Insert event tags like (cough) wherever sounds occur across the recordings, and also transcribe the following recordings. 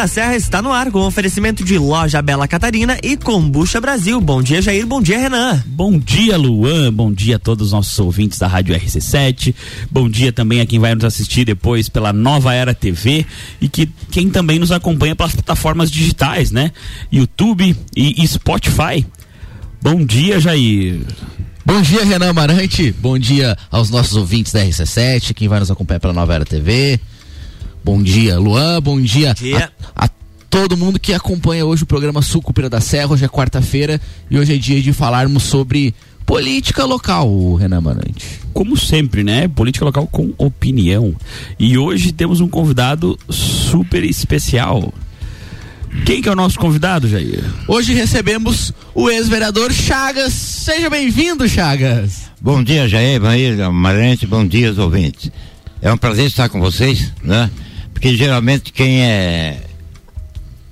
da Serra está no ar com oferecimento de Loja Bela Catarina e Combucha Brasil. Bom dia, Jair. Bom dia, Renan. Bom dia, Luan. Bom dia a todos os nossos ouvintes da Rádio RC7. Bom dia também a quem vai nos assistir depois pela Nova Era TV e que quem também nos acompanha pelas plataformas digitais, né? YouTube e, e Spotify. Bom dia, Jair. Bom dia, Renan Amarante. Bom dia aos nossos ouvintes da RC7, quem vai nos acompanhar pela Nova Era TV. Bom dia, Luan. Bom dia, Bom dia. A, a, todo mundo que acompanha hoje o programa Sucupira da Serra. Hoje é quarta-feira e hoje é dia de falarmos sobre política local, Renan Marante. Como sempre, né? Política local com opinião. E hoje temos um convidado super especial. Quem que é o nosso convidado, Jair? Hoje recebemos o ex-vereador Chagas. Seja bem-vindo, Chagas. Bom dia, Jair, Marante, bom dia, os ouvintes. É um prazer estar com vocês, né? Porque geralmente quem é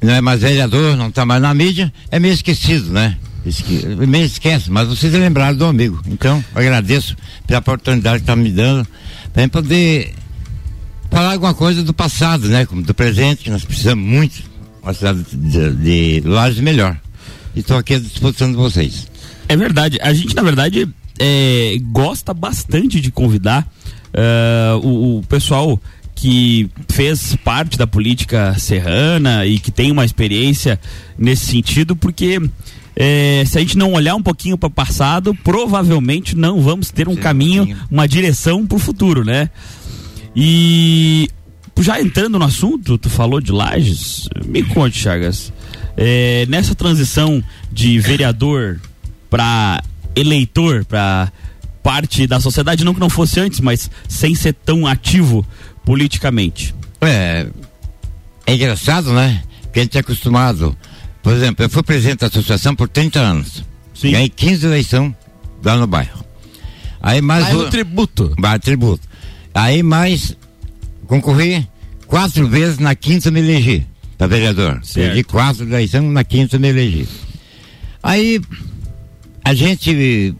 não é mais vereador, não está mais na mídia, é meio esquecido, né? Esque, meio esquece, mas vocês lembraram do amigo. Então, agradeço pela oportunidade que está me dando para poder falar alguma coisa do passado, né? Como do presente, que nós precisamos muito uma cidade de, de Lages melhor. E estou aqui à disposição de vocês. É verdade. A gente, na verdade, é, gosta bastante de convidar uh, o, o, pessoal que fez parte da política serrana e que tem uma experiência nesse sentido, porque é, se a gente não olhar um pouquinho para o passado, provavelmente não vamos ter um Sim, caminho, um uma direção para o futuro, né? E já entrando no assunto, tu falou de Lages, me conte, Chagas, é, nessa transição de vereador para eleitor, para parte da sociedade, não que não fosse antes, mas sem ser tão ativo politicamente. É, é engraçado, né? Porque a gente é acostumado. Por exemplo, eu fui presidente da associação por 30 anos. Sim. Ganhei 15 eleições lá no bairro. Aí mais. Bairro o... tributo. Bairro tributo. Aí mais concorri quatro vezes na quinta me elegi para vereador. Perdi quatro eleições, na quinta me elegi. Aí a gente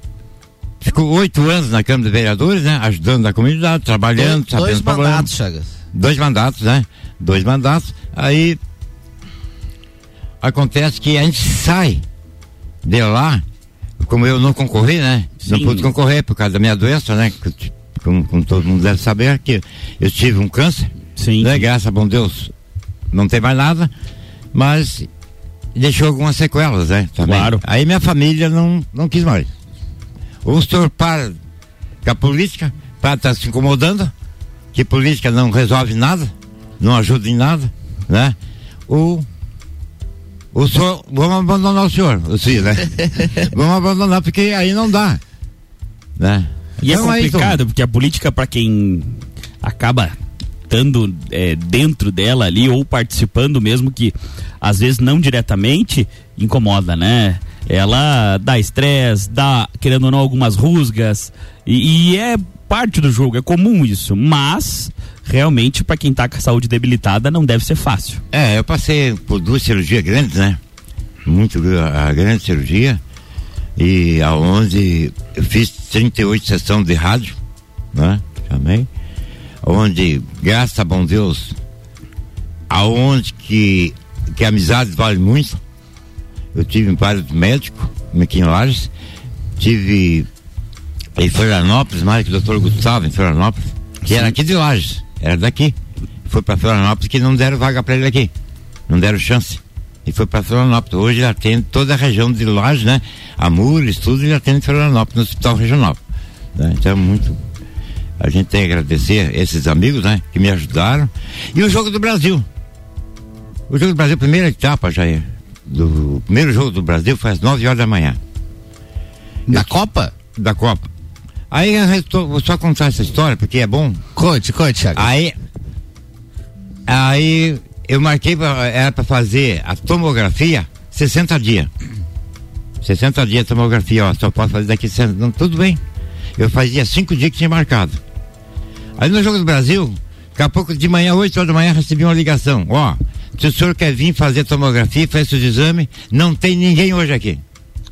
ficou oito anos na Câmara de Vereadores, né? Ajudando a comunidade, trabalhando, dois, dois mandatos, Chagas. Dois mandatos, né? Dois mandatos. Aí acontece que a gente sai de lá, como eu não concorri, né? Sim. Não pude concorrer por causa da minha doença, né? Como, como todo mundo deve saber, que eu tive um câncer. Sim. Né? Graças a bom Deus, não tem mais nada, mas deixou algumas sequelas, né? Também. Claro. Aí minha família não, não quis mais. Ou o senhor para com a política, para estar tá se incomodando, que política não resolve nada, não ajuda em nada, né? Ou o senhor, vamos abandonar o senhor, o senhor, né? (laughs) vamos abandonar porque aí não dá, né? E é então, é complicado, aí, porque a política para quem acaba estando é, dentro dela ali ou participando mesmo que às vezes não diretamente incomoda, né? Ela dá estresse, dá, querendo ou não, algumas rusgas e, e é parte do jogo, é comum isso, mas realmente para quem tá com a saúde debilitada não deve ser fácil. É, eu passei por duas cirurgias grandes, né? Muito a grande cirurgia e aonde eu fiz 38 sessões de rádio, né? Também onde, graças a bom Deus, aonde que, que a amizade vale muito. Eu tive vários médicos aqui em Lages, tive em Florianópolis, mais que o doutor Gustavo em Florianópolis, que Sim. era aqui de Lages, era daqui. Foi para Florianópolis que não deram vaga para ele aqui, não deram chance. E foi para Florianópolis. Hoje ele atende toda a região de Lages, né? Amores, tudo ele atende em Florianópolis, no Hospital Regional. Né? Então é muito a gente tem que agradecer esses amigos, né? Que me ajudaram. E o Jogo do Brasil. O Jogo do Brasil, primeira etapa, Jair. Do primeiro jogo do Brasil foi às 9 horas da manhã. Da eu, Copa? Da Copa. Aí eu vou só contar essa história, porque é bom. Conte, conte, Thiago. Aí. Aí eu marquei pra, era para fazer a tomografia 60 dias. 60 dias a tomografia, ó, só posso fazer daqui 60. Não, tudo bem. Eu fazia cinco dias que tinha marcado. Aí no Jogo do Brasil, daqui a pouco de manhã, 8 horas da manhã, recebi uma ligação. Ó, se o senhor quer vir fazer tomografia, faz seus exames, não tem ninguém hoje aqui.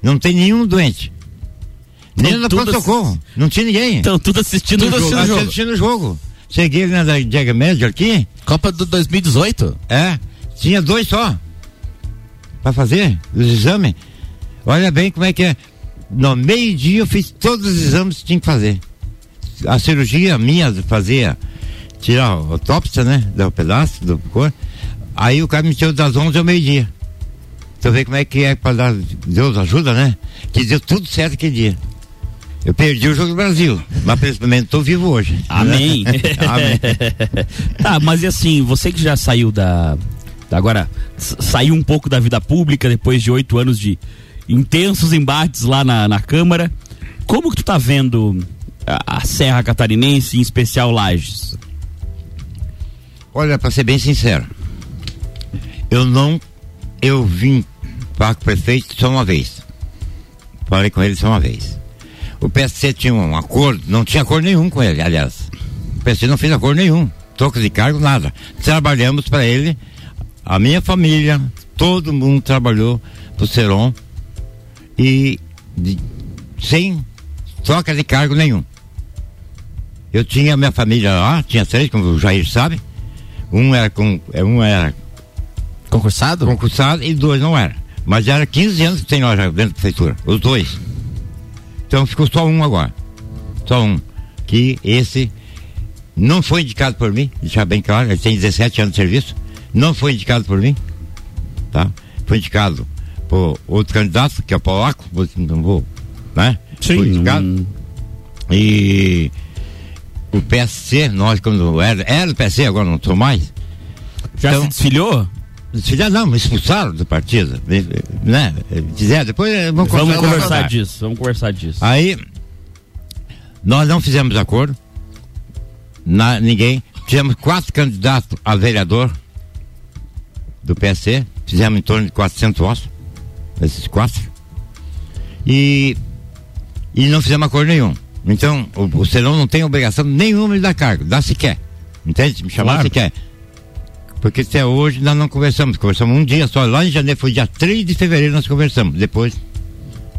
Não tem nenhum doente. Nem no pronto-socorro. Não tinha ninguém. Então, tudo assistindo tudo o jogo. Assistindo, assistindo o jogo. Cheguei na Diega Média aqui. Copa do 2018? É. Tinha dois só. Pra fazer os exames. Olha bem como é que é. No meio-dia eu fiz todos os exames que tinha que fazer. A cirurgia minha fazia tirar a autópsia, né? Do pedaço do corpo. Aí o cara me tirou das 11 ao meio-dia. Então vê como é que é para dar. Deus ajuda, né? Que deu tudo certo aquele dia. Eu perdi o jogo do Brasil, mas principalmente estou vivo hoje. Amém. (laughs) Amém. (laughs) tá, mas e assim, você que já saiu da. da- Agora, saiu um pouco da vida pública depois de oito anos de intensos embates lá na, na Câmara. Como que tu tá vendo a, Serra Catarinense, em especial Lages? Olha, para ser bem sincero, eu não. Eu vim com o prefeito só uma vez. Falei com ele só uma vez. O PSC tinha um acordo, não tinha acordo nenhum com ele, aliás. O PSC não fez acordo nenhum, troca de cargo, nada. Trabalhamos para ele, a minha família, todo mundo trabalhou pro Seron e de- sem troca de cargo nenhum. Eu tinha minha família lá, tinha três, como o Jair sabe. Um era com, é, um era Concursado? concursado e dois não era. Mas era 15 anos que tem lá já dentro da prefeitura, os dois. Então ficou só um agora. Só um. Que esse não foi indicado por mim, deixar bem claro, ele tem 17 anos de serviço, não foi indicado por mim, tá? Foi indicado por outro candidato, que é o Polaco, não vou, né? Foi indicado. E o PSC, nós quando era, era do PSC, agora não sou mais, já Então- se desfilhou? já não, me expulsaram do partido, né? Dizer, depois vamos, Vamos conversar- conversar disso, vamos conversar disso. Aí, nós não fizemos acordo, na, ninguém, tivemos quatro candidatos a vereador do PSC, fizemos em torno de 400 votos, esses quatro, e, e não fizemos acordo nenhum. Então, o, o Serão não tem obrigação nenhuma de dar cargo, dá se quer, entende? Me chamar Claro. se quer. Porque até hoje nós não conversamos, conversamos um dia só, lá em janeiro, foi dia 3 de fevereiro nós conversamos, depois,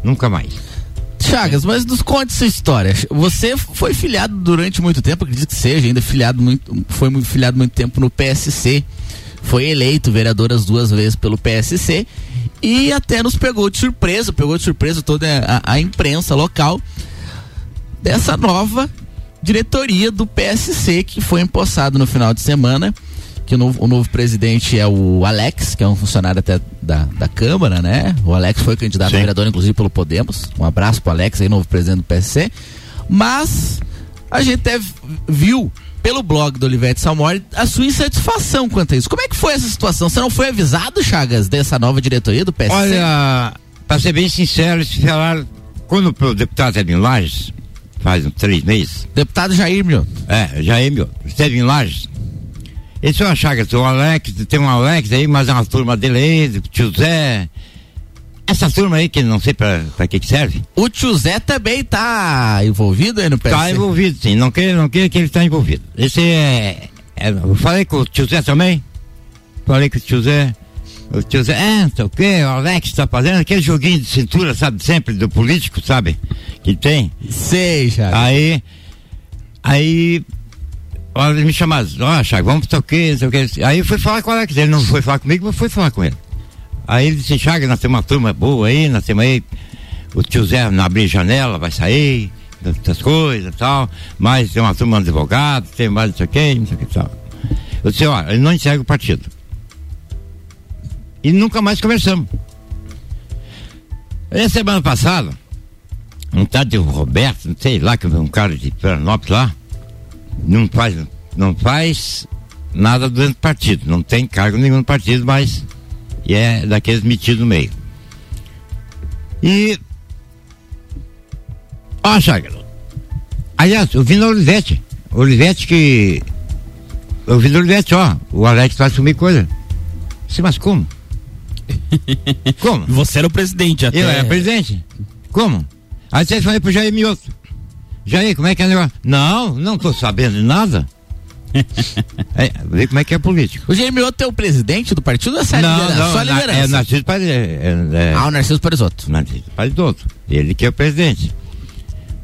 nunca mais. Chagas, mas nos conte essa história. Você foi filiado durante muito tempo, acredito que seja, ainda filiado muito, foi muito filiado muito tempo no PSC. Foi eleito vereador as duas vezes pelo PSC e até nos pegou de surpresa, pegou de surpresa toda a, a imprensa local dessa nova diretoria do PSC que foi empossado no final de semana. Que o novo, o novo presidente é o Alex, que é um funcionário até da, da Câmara, né? O Alex foi candidato a Sim. vereador, inclusive, pelo Podemos. Um abraço pro Alex aí, novo presidente do PSC. Mas a gente até viu pelo blog do Olivete Salmori a sua insatisfação quanto a isso. Como é que foi essa situação? Você não foi avisado, Chagas, dessa nova diretoria do PSC? Olha, para ser bem sincero, se falar, quando o deputado esteve em Lages, faz uns três meses, Deputado Jair Mioto. é, é meu, esteve em Lages, ele só achava que o Alex, tem um Alex aí, mas é uma turma dele aí, tio Zé, essa turma aí que não sei pra, pra que que serve, O tio Zé também tá envolvido aí no PSC? tá envolvido sim, não queira, não queira que ele está envolvido. Esse é, é, eu falei com o tio Zé também, falei com o tio Zé, o tio Zé, é, sei o que, o Alex tá fazendo aquele joguinho de cintura, sabe, sempre do político, sabe, que tem. Sei, Chagas. Aí, aí, olha, ele me chamaram, ó, Chagas, vamos para o quê, não sei o quê. Aí eu fui falar com o Alex, ele não foi falar comigo, mas foi falar com ele. Aí ele disse, Chagas, nós temos uma turma boa aí, nós temos aí, o tio Zé não abrir janela, vai sair, essas coisas e tal, mas tem uma turma de advogado, tem mais não sei o quê, não sei o que tal. Eu disse, ó, ele não enxerga o partido. E nunca mais conversamos. Aí, semana passada, um tal de Roberto, não sei lá, que é um cara de Florianópolis lá, não faz, não faz nada dentro do partido, não tem cargo nenhum no partido, mas e é daqueles metidos no meio. E. Chagas. Aliás, eu vim na Olivete. Olivete que. Eu vim na Olivete, ó. O Alex vai assumir coisa. Sim, mas como? (laughs) como? Você era o presidente até. Eu era presidente. Como? Aí você foi pro Jair Mioto. Jair, como é que é o negócio? Não, não tô sabendo de nada. (laughs) é, vê como é que é político. O Jair Mioto é o presidente do partido ou é só não, liderança? não, só na- liderança? é Narciso Paz, é, é, é, Ah, o Narciso Parisotto. Narciso Paz Ele que é o presidente.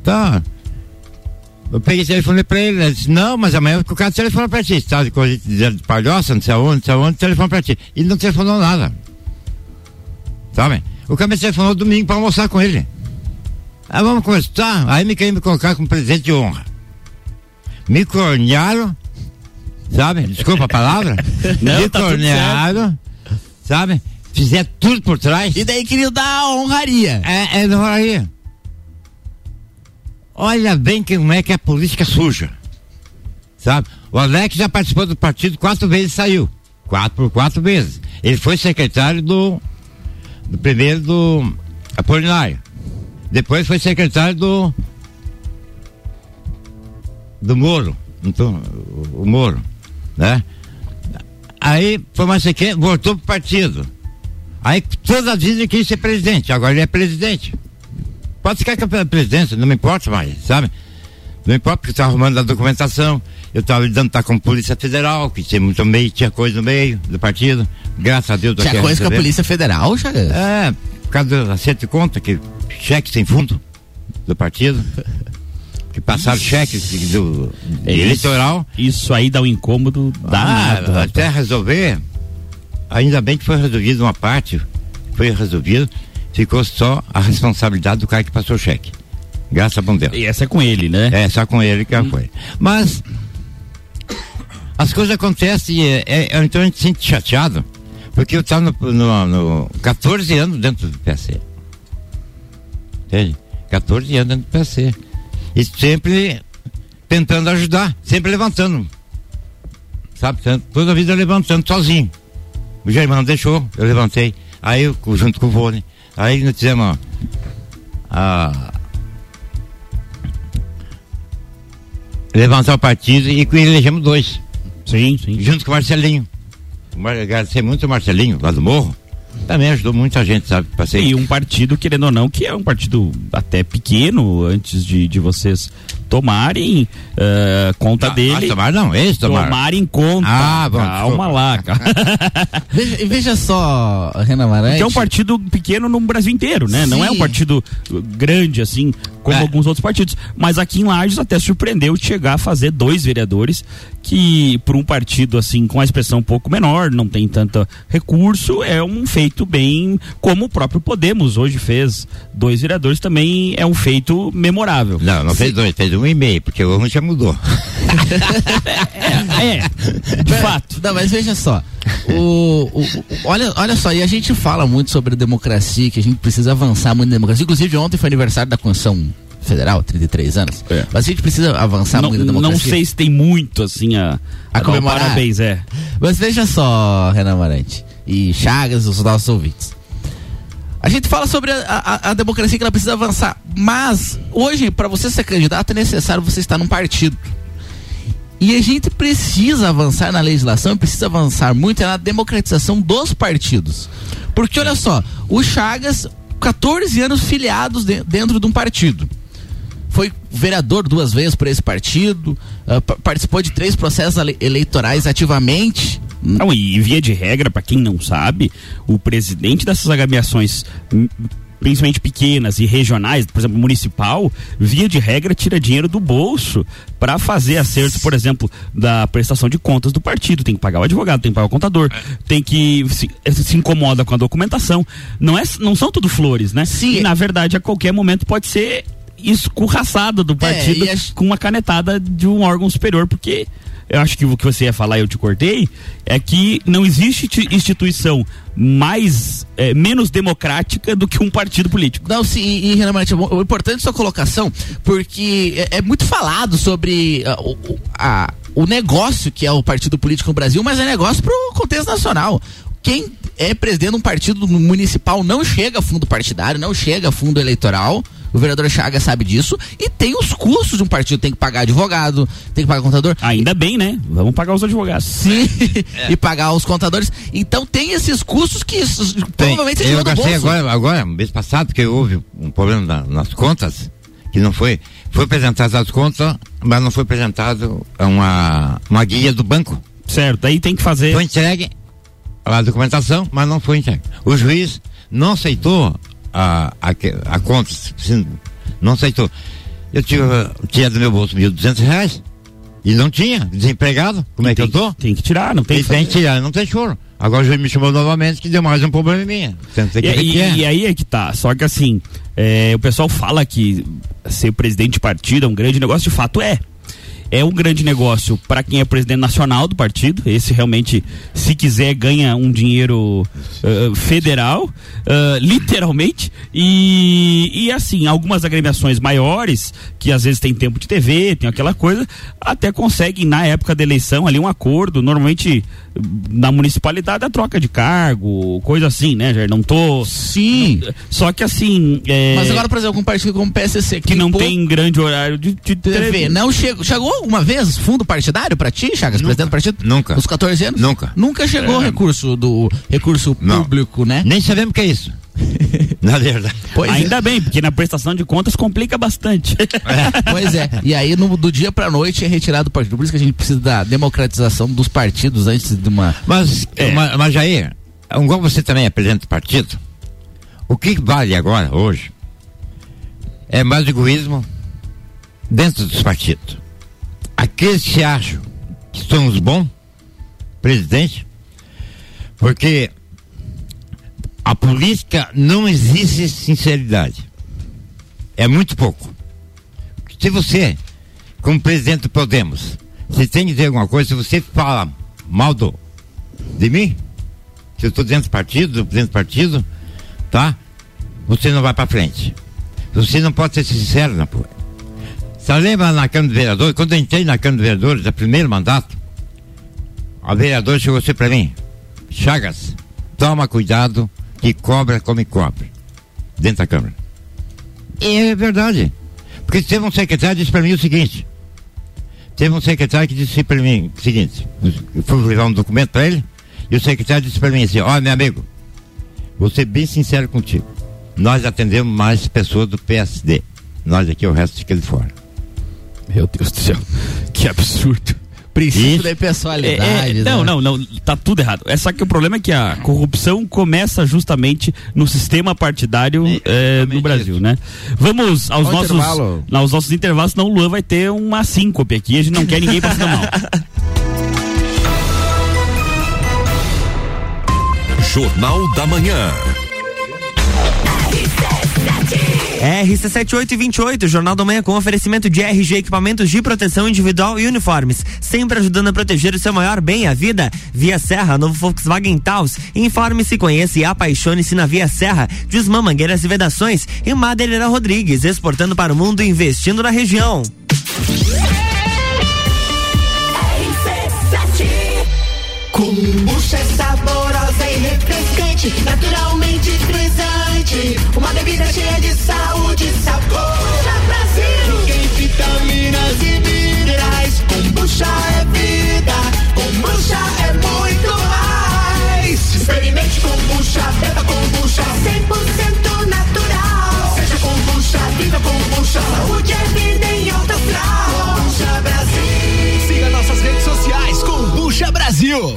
Tá. Eu peguei e telefonei pra ele, ele disse, não, mas amanhã o cara telefona pra ti, tá de coisa de de palhoça, não sei aonde, não sei aonde, telefona pra ti. E não telefonou nada. Sabe? O me telefonou domingo pra almoçar com ele. Aí vamos conversar, aí me querem me colocar como presidente de honra. Me cornearam, sabe? Desculpa a palavra. (laughs) Não, me tá cornearam, sabe? Fizeram tudo por trás. E daí queriam dar a honraria. É, é aí. Olha bem como é que é a política suja. Sabe? O Alex já participou do partido quatro vezes e saiu. Quatro por quatro vezes. Ele foi secretário do. Primeiro do Apolinário. Depois foi secretário do. do Moro. Então, o, Moro. Né? Aí foi mais que voltou pro partido. Aí toda a vida quis ser presidente, agora ele é presidente. Pode ficar com a presidência, não me importa mais, sabe? Não importa porque está arrumando a documentação. Eu estava lidando tá com a Polícia Federal, que tinha muito meio, tinha coisa no meio do partido. Graças a Deus. Tinha aqui coisa com a. Polícia Federal, Chagas? É, por causa do acerto de conta, que cheque sem fundo do partido. Que passaram cheque do, É isso. eleitoral. Isso aí dá um incômodo danado. Ah, até resolver, ainda bem que foi resolvido uma parte, foi resolvido, ficou só a responsabilidade do cara que passou o cheque. Graças a bom Deus. E essa é com ele, né? É, só com ele que foi. Mas as coisas acontecem e é, é, então a gente se sente chateado, porque eu estava no, no, no 14 anos dentro do PC. Entende? 14 anos dentro do PC. E sempre tentando ajudar, sempre levantando. Sabe? Toda a vida levantando sozinho. O Germano deixou, eu levantei. Aí eu, junto com o Vôlei. Aí nós fizemos a, levantar o partido e elegemos dois, Sim, sim. junto com o Marcelinho. Agradecer muito o Marcelinho, lá do Morro. Também ajudou muita gente, sabe? Passei. E um partido, querendo ou não, que é um partido até pequeno, antes de, de vocês tomarem eh, conta Não, dele. nós tomar não, eles tomaram. Tomarem conta. Ah, bom, Calma lá, (laughs) cara. Veja, e veja só, Renan Marante. Que é um partido pequeno no Brasil inteiro, né? Não é um Sim. partido uh, grande, assim, como É. alguns outros partidos. Mas aqui em Lages até surpreendeu de chegar a fazer dois vereadores que, por um partido, assim, com a expressão um pouco menor, não tem tanto recurso, é um feito bem. Como o próprio Podemos hoje fez dois vereadores, também é um feito memorável. Não, não fez dois, fez um e meio, porque o um já mudou. (laughs) É, de fato. Não, mas veja só. O, o- o- olha, olha só, e a gente fala muito sobre democracia, que a gente precisa avançar muito na democracia. Inclusive, ontem foi aniversário da Constituição Federal, 33 anos. É. Mas a gente precisa avançar Não, muito na não democracia. sei se tem muito, assim, a, A um comemorar. Parabéns, é. Mas veja só, Renan Marante e Chagas, os nossos ouvintes. A gente fala sobre a, a- a democracia que ela precisa avançar, mas hoje, para você ser candidato, é necessário você estar num partido. E a gente precisa avançar na legislação precisa avançar muito na democratização dos partidos. Porque olha só, o Chagas, 14 anos filiados de- dentro de um partido foi vereador duas vezes por esse partido, pa- participou de três processos ele- eleitorais ativamente. Não, e via de regra, para quem não sabe, o presidente dessas agremiações, principalmente pequenas e regionais, por exemplo, municipal, via de regra tira dinheiro do bolso para fazer acertos, por exemplo, da prestação de contas do partido. Tem que pagar o advogado, tem que pagar o contador, tem que se, se incomoda com a documentação. Não, é, não são tudo flores, né? Sim. E na verdade, a qualquer momento pode ser escorraçado do partido e as- com uma canetada de um órgão superior, porque eu acho que o que você ia falar e eu te cortei é que não existe ti- instituição mais eh, menos democrática do que um partido político. Não, sim, e, e realmente, o importante é sua colocação, porque é, é muito falado sobre ah, o, o- a- o negócio que é o partido político no Brasil, mas é negócio para o contexto nacional. Quem é presidente de um partido municipal não chega a fundo partidário, não chega a fundo eleitoral. O vereador Chaga sabe disso. E tem os custos de um partido. Tem que pagar advogado, tem que pagar contador. Ainda bem, né? Vamos pagar os advogados. Sim, (laughs) e pagar os contadores. Então tem esses custos que isso, provavelmente eu do bolso. agora, agora, mês passado, que houve um problema na- nas contas, que não foi. Foi apresentado as contas, mas não foi apresentado uma, uma guia do banco. Certo, aí tem que fazer. Foi entregue a documentação, mas não foi entregue. O juiz não aceitou a, a, que- a conta, sim, não aceitou. Eu tinha, tinha do meu bolso mil duzentos reais. E não tinha, desempregado. Como é que eu tô? Tem que tirar, não tem E tem que tirar, não tem choro. Agora juiz me chamou novamente que deu mais um problema minha. Que E, e- que é. e aí é que tá. Só que assim, é, o pessoal fala que ser presidente de partido é um grande negócio, de fato é. É um grande negócio para quem é presidente nacional do partido. Esse realmente, se quiser, ganha um dinheiro ah, federal, ah, literalmente. E, e assim, algumas agremiações maiores, que às vezes tem tempo de TV, tem aquela coisa, até conseguem, na época da eleição, ali um acordo. Normalmente, na municipalidade, a troca de cargo, coisa assim, né, Jair? Não tô. Sim. Só que assim. é, Mas agora, por exemplo, com um partido como o PSC, que não pouco tem grande horário de, de TV, não chegou, chegou alguma vez fundo partidário pra ti, Chagas, presidente do partido? Nunca. Nos 14 anos? Nunca. Nunca chegou É. recurso do recurso Não. público, né? Nem sabemos o que é isso. (laughs) Na verdade. Pois é. Ainda bem, porque na prestação de contas complica bastante. Pois é. E aí, no- do dia pra noite, é retirado do partido. Por isso que a gente precisa da democratização dos partidos antes de uma. Mas, É. ma- mas Jair, igual você também é presidente do partido, o que vale agora, hoje, é mais egoísmo dentro dos partidos. Aqueles que acham que são os bons presidentes, porque a política não existe sinceridade. É muito pouco. Se você, como presidente do Podemos, você tem que dizer alguma coisa, se você fala mal do, de mim, se eu estou dentro do partido, do presidente do partido, tá? Você não vai para frente. Você não pode ser sincero na porra. Você lembra na Câmara de Vereadores, quando eu entrei na Câmara de Vereadores, no primeiro mandato, a vereadora chegou assim para mim, Chagas, toma cuidado que cobra come cobra dentro da Câmara. E é verdade. Porque teve um secretário que disse para mim o seguinte, teve um secretário que disse para mim o seguinte, eu fui levar um documento para ele, e o secretário disse para mim assim, ó meu amigo, vou ser bem sincero contigo. Nós atendemos mais pessoas do PSD. Nós aqui o resto fica de fora. Meu Deus do céu. Que absurdo. Princípio da É, impessoalidade. é, não, né? não, não, tá tudo errado. É só que o problema é que a corrupção começa justamente no sistema partidário é, no Brasil, né? Vamos aos Ao nossos, intervalo. aos nossos intervalos, senão o Luan vai ter uma síncope aqui, a gente não quer ninguém passando mal. (laughs) Jornal da Manhã. RC7828, Jornal da Manhã com oferecimento de RG Equipamentos de Proteção Individual e Uniformes. Sempre ajudando a proteger o seu maior bem, a vida. Via Serra, novo Volkswagen Taos. Informe-se, conheça e apaixone-se na Via Serra. Desmã Mangueiras e Vedações. E Madeireira Rodrigues, exportando para o mundo e investindo na região. Kombucha é saborosa e refrescante, naturalmente Uma bebida cheia de saúde e sabor. Kombucha Brasil. Tem vitaminas e minerais. Kombucha é vida. Kombucha é muito mais. Experimente kombucha, beba kombucha. 100% natural. Seja kombucha, viva kombucha. Saúde é vida em alto astral. Kombucha Brasil. Siga nossas redes sociais, Combucha Brasil.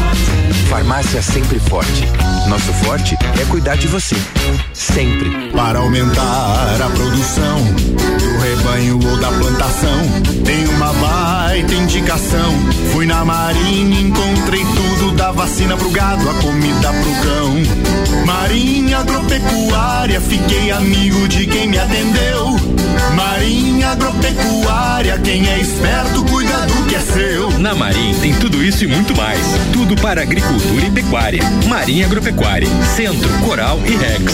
Farmácia Sempre Forte. Nosso forte é cuidar de você. Sempre. Para aumentar a produção do rebanho ou da plantação, tem uma baita indicação. Fui na marinha, encontrei tudo da vacina pro gado, a comida pro cão. Marinha Agropecuária, fiquei amigo de quem me atendeu. Marinha Agropecuária, quem é esperto cuida do que é seu. Na Marim tem tudo isso e muito mais. Tudo para agricultura e pecuária. Marinha Agropecuária, Centro, Coral e Rex.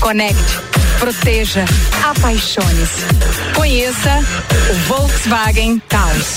conecte, proteja, apaixone-se. Conheça o Volkswagen Taos.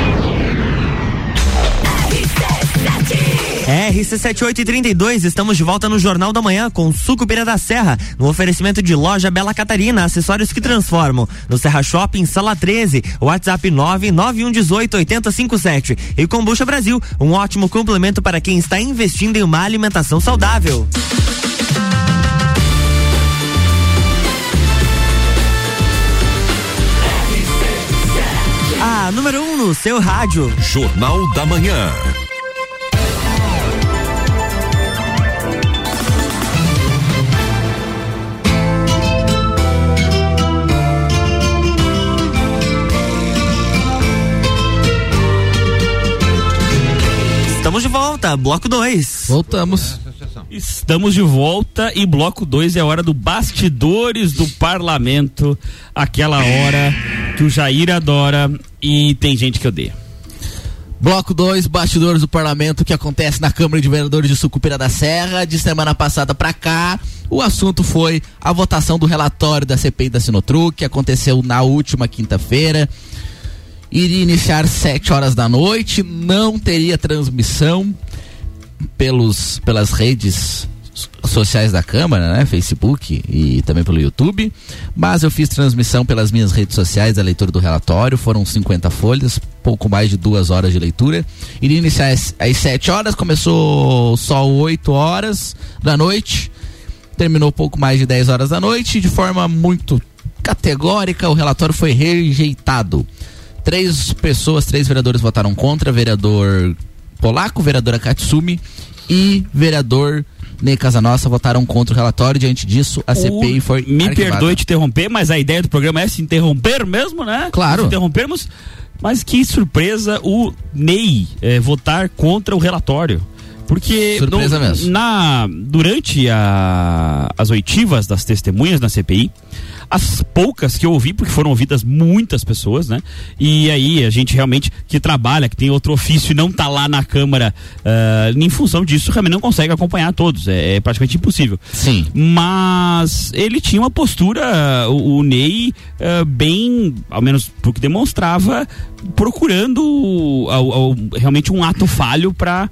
RC7832, estamos de volta no Jornal da Manhã com Sucupira da Serra, no oferecimento de loja Bela Catarina, acessórios que transformam. No Serra Shopping, sala 13, WhatsApp 991188057. E Combucha Brasil, um ótimo complemento para quem está investindo em uma alimentação saudável. A número 1 um no seu rádio. Jornal da Manhã. Estamos de volta, bloco 2. Voltamos. Estamos de volta e bloco 2 é a hora do bastidores do parlamento, aquela hora que o Jair adora e tem gente que odeia. Bloco 2, bastidores do parlamento que acontece na Câmara de Vereadores de Sucupira da Serra. De semana passada pra cá, o assunto foi a votação do relatório da CPI da Sinotruc, que aconteceu na última quinta-feira. Iria iniciar 7 horas da noite, não teria transmissão pelos, pelas redes sociais da Câmara, né? Facebook e também pelo YouTube. Mas eu fiz transmissão pelas minhas redes sociais da leitura do relatório. Foram 50 folhas, pouco mais de duas horas de leitura. Iria iniciar às, às 7 horas, começou só 8 horas da noite. Terminou pouco mais de 10 horas da noite. De forma muito categórica, o relatório foi rejeitado. Três pessoas, três vereadores votaram contra, vereador Polaco, vereadora Katsumi e vereador Ney Casanossa votaram contra o relatório. Diante disso, a CPI foi. Me arquivada. perdoe te interromper, mas a ideia do programa é se interromper mesmo, né? Claro. Se interrompermos. Mas que surpresa o Ney eh, votar contra o relatório. Porque Surpresa no- mesmo. na durante a- as oitivas das testemunhas na CPI, as poucas que eu ouvi, porque foram ouvidas muitas pessoas, né? E aí a gente realmente que trabalha, que tem outro ofício e não tá lá na Câmara ah, em função disso, realmente não consegue acompanhar todos. É, é praticamente impossível. Sim. Mas ele tinha uma postura, o, o Ney, ah, bem, ao menos pro que demonstrava, procurando ao- realmente um ato falho para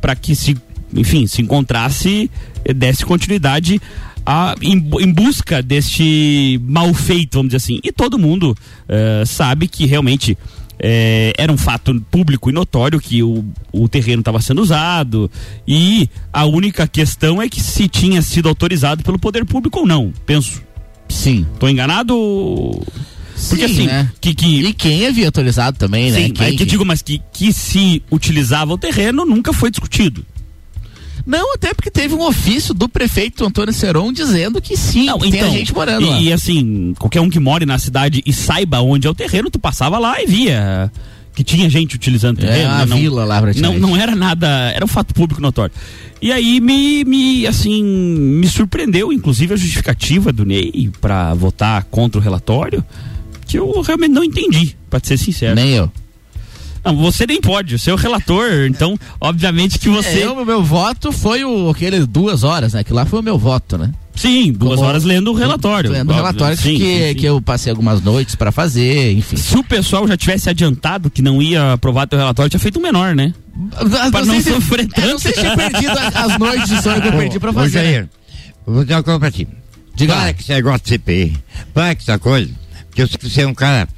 para que se, enfim, se encontrasse, eh, desse continuidade a, em, em busca deste mal feito, vamos dizer assim. E todo mundo eh, sabe que realmente eh, era um fato público e notório que o, o terreno estava sendo usado e a única questão é que se tinha sido autorizado pelo poder público ou não, penso. Sim. Tô enganado? Porque Sim, assim, né? que, que E quem havia autorizado também, né? Sim, Quem é que eu digo, mas que, que se utilizava o terreno nunca foi discutido. Não, até porque teve um ofício do prefeito Antônio Seron dizendo que sim, que tem a gente morando lá. então, e, e assim, qualquer um que more na cidade e saiba onde é o terreno, tu passava lá e via que tinha gente utilizando o É terreno. uma né? não, vila lá, não, não era nada, era um fato público notório. E aí me, me assim, me surpreendeu, inclusive, a justificativa do Ney para votar contra o relatório, que eu realmente não entendi, para ser sincero. Nem eu. Não, você nem pode, o seu relator, então, obviamente que você. É, eu, meu voto foi o, aquele duas horas, né? Que lá foi o meu voto, né? Sim, duas Como- horas lendo o relatório. Lendo o relatório sim, que, sim, sim. que eu passei algumas noites pra fazer, enfim. Se o pessoal já tivesse adiantado que não ia aprovar teu relatório, tinha feito um menor, né? Pra não se- sofrer é, não sei se tinha perdido as noites de sono que eu perdi pra Ô, fazer. Jair, eu vou dizer uma coisa pra ti. Diga para que você negócio de CPI. Para que essa coisa. Eu sei que você é um cara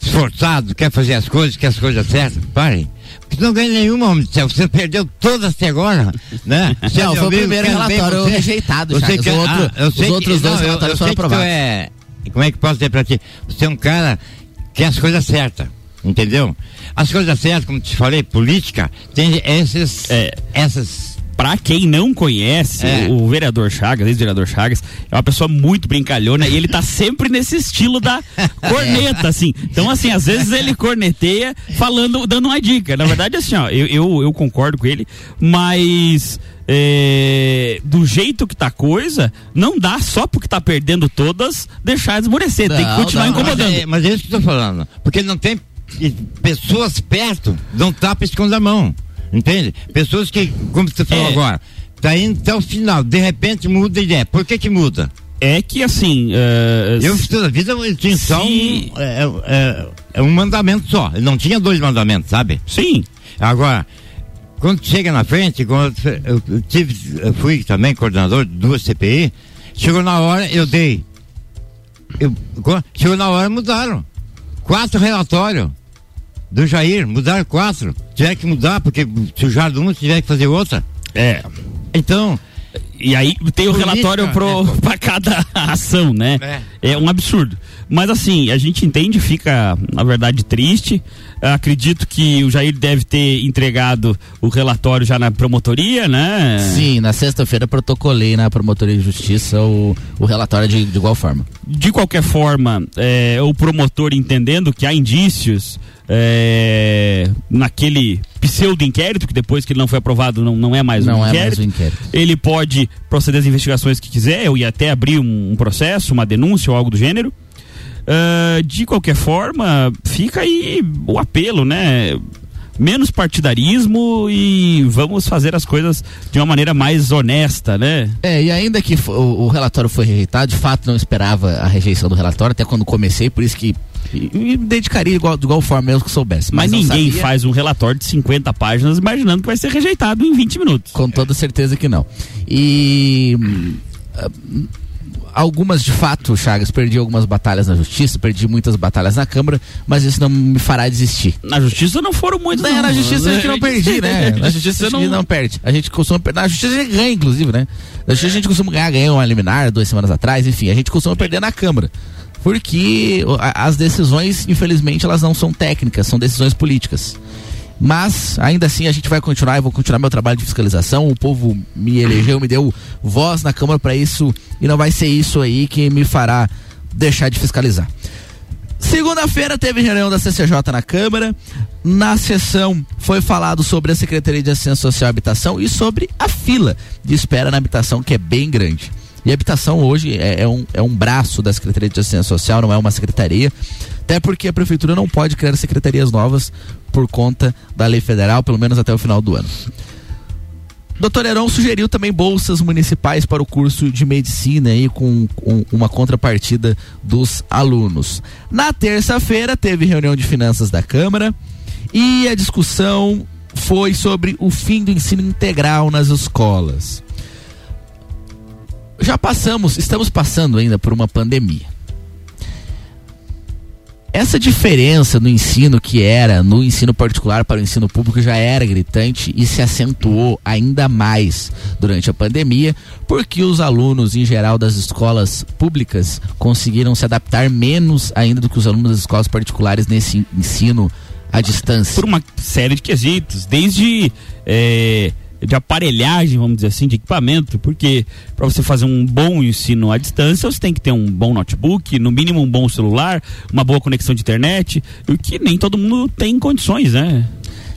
esforçado, quer fazer as coisas, quer as coisas certas. Pare. Porque não ganha nenhuma, homem do céu. Você perdeu todas até agora, né? (laughs) Você é Não, meu foi o primeiro relatório você. rejeitado, Você Chagas. quer- O outro- ah, eu os sei que- outros dois não, eu- relatórios eu foram sei que tu aprovados. é, como é que posso dizer pra ti? Você é um cara que quer as coisas certas. Entendeu? As coisas certas, como te falei, política, tem esses, É. essas Pra quem não conhece, É. o, vereador Chagas, ex-vereador Chagas, é uma pessoa muito brincalhona e ele tá sempre nesse estilo da (laughs) corneta, assim. Então, assim, às vezes ele corneteia falando, dando uma dica. Na verdade, assim, ó, eu, eu, eu concordo com ele, mas é, do jeito que tá a coisa, não dá só porque tá perdendo todas, deixar esmorecer. Tem que Não, continuar não, incomodando. Mas é, mas é isso que eu tô falando. Porque não tem pessoas perto, não tapa esconde a mão. Entende? Pessoas que, como você falou É. agora, tá indo até o final, de repente muda de ideia. Por que que muda? É que assim. é, Eu fiz toda a vida, eu tinha só Se- um, é, é, é um mandamento só. Eu não tinha dois mandamentos, sabe? Sim. Agora, quando chega na frente, quando eu, eu tive, eu fui também coordenador de duas CPI, chegou na hora, eu dei. Eu, chegou na hora, mudaram. Quatro relatórios do Jair, mudaram quatro. Tiveram que mudar, porque sujaram uma, tiveram que fazer outra. É. Então, E aí tem o Política, relatório pro, (laughs) pra cada ação, né? É. um absurdo. Mas assim, a gente entende, fica, na verdade, triste. Acredito que o Jair deve ter entregado o relatório já na promotoria, né? Sim, na sexta-feira protocolei na Promotoria de Justiça o, o relatório de, de igual forma. De qualquer forma, é, o promotor entendendo que há indícios é, naquele pseudo-inquérito, que depois que ele não foi aprovado não, não é mais Não um é mais inquérito, um inquérito. ele pode proceder às investigações que quiser, ou até abrir um, um processo, uma denúncia ou algo do gênero. Ah, de qualquer forma, fica aí o apelo, né? Menos partidarismo e vamos fazer as coisas de uma maneira mais honesta, né? É, e ainda que o, o relatório foi rejeitado, de fato não esperava a rejeição do relatório, até quando comecei, por isso que me dedicaria igual, de igual forma mesmo que soubesse. Mas, não ninguém sabia, faz um relatório de 50 páginas imaginando que vai ser rejeitado em 20 minutos. Com toda certeza que não. E. ah, Algumas de fato, Chagas, perdi algumas batalhas na justiça, perdi muitas batalhas na Câmara, mas isso não me fará desistir. Na justiça não foram muitos. Não, na justiça a gente não (laughs) perdi, né? Na justiça a gente não perde. A gente costuma perder. Na justiça a gente ganha, inclusive, né? Na justiça a gente costuma ganhar, ganhou uma liminar duas semanas atrás, enfim, a gente costuma perder na Câmara. Porque as decisões, infelizmente, elas não são técnicas, são decisões políticas. Mas, ainda assim, a gente vai continuar, eu vou continuar meu trabalho de fiscalização. O povo me elegeu, me deu voz na Câmara para isso, e não vai ser isso aí que me fará deixar de fiscalizar. Segunda-feira teve reunião da CCJ na Câmara. Na sessão foi falado sobre a Secretaria de Assistência Social e Habitação e sobre a fila de espera na habitação, que é bem grande. E habitação hoje é, é um, é um braço da Secretaria de Assistência Social, não é uma secretaria. Até porque a Prefeitura não pode criar secretarias novas por conta da lei federal, pelo menos até o final do ano. Doutor Heron sugeriu também bolsas municipais para o curso de medicina aí com, com uma contrapartida dos alunos. Na terça-feira teve reunião de finanças da Câmara e a discussão foi sobre o fim do ensino integral nas escolas. Já passamos, estamos passando ainda por uma pandemia. Essa diferença no ensino que era no ensino particular para o ensino público já era gritante e se acentuou ainda mais durante a pandemia, porque os alunos em geral das escolas públicas conseguiram se adaptar menos ainda do que os alunos das escolas particulares nesse ensino à distância. Por uma série de quesitos, desde é, de aparelhagem, vamos dizer assim, de equipamento, porque para você fazer um bom ensino à distância, você tem que ter um bom notebook, no mínimo um bom celular, uma boa conexão de internet, o que nem todo mundo tem condições, né?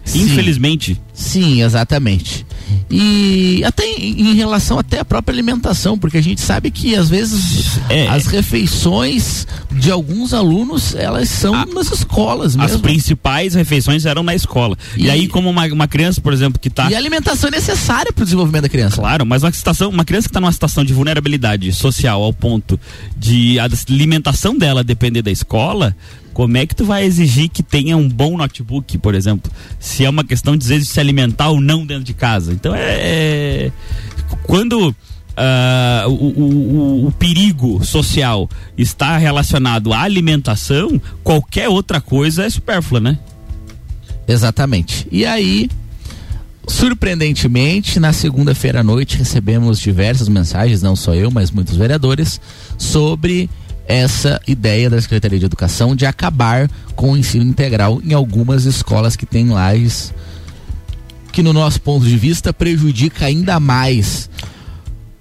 Sim. Infelizmente. Sim, exatamente. E até em, em relação até à própria alimentação, porque a gente sabe que às vezes É. as refeições de alguns alunos, elas são nas escolas As mesmo. principais refeições eram na escola. E, E- aí, como uma, uma criança, por exemplo, que tá E a alimentação é necessária para o desenvolvimento da criança. Claro, mas uma situação, uma criança que está numa situação de vulnerabilidade social ao ponto de a alimentação dela depender da escola, como é que tu vai exigir que tenha um bom notebook, por exemplo, se é uma questão de de se alimentar ou não dentro de casa? Então é, é- quando o, o- o- o perigo social está relacionado à alimentação, qualquer outra coisa é supérflua, né? Exatamente. E aí, surpreendentemente, na segunda-feira à noite recebemos diversas mensagens, não só eu, mas muitos vereadores, sobre essa ideia da Secretaria de Educação de acabar com o ensino integral em algumas escolas que têm lajes que no nosso ponto de vista prejudica ainda mais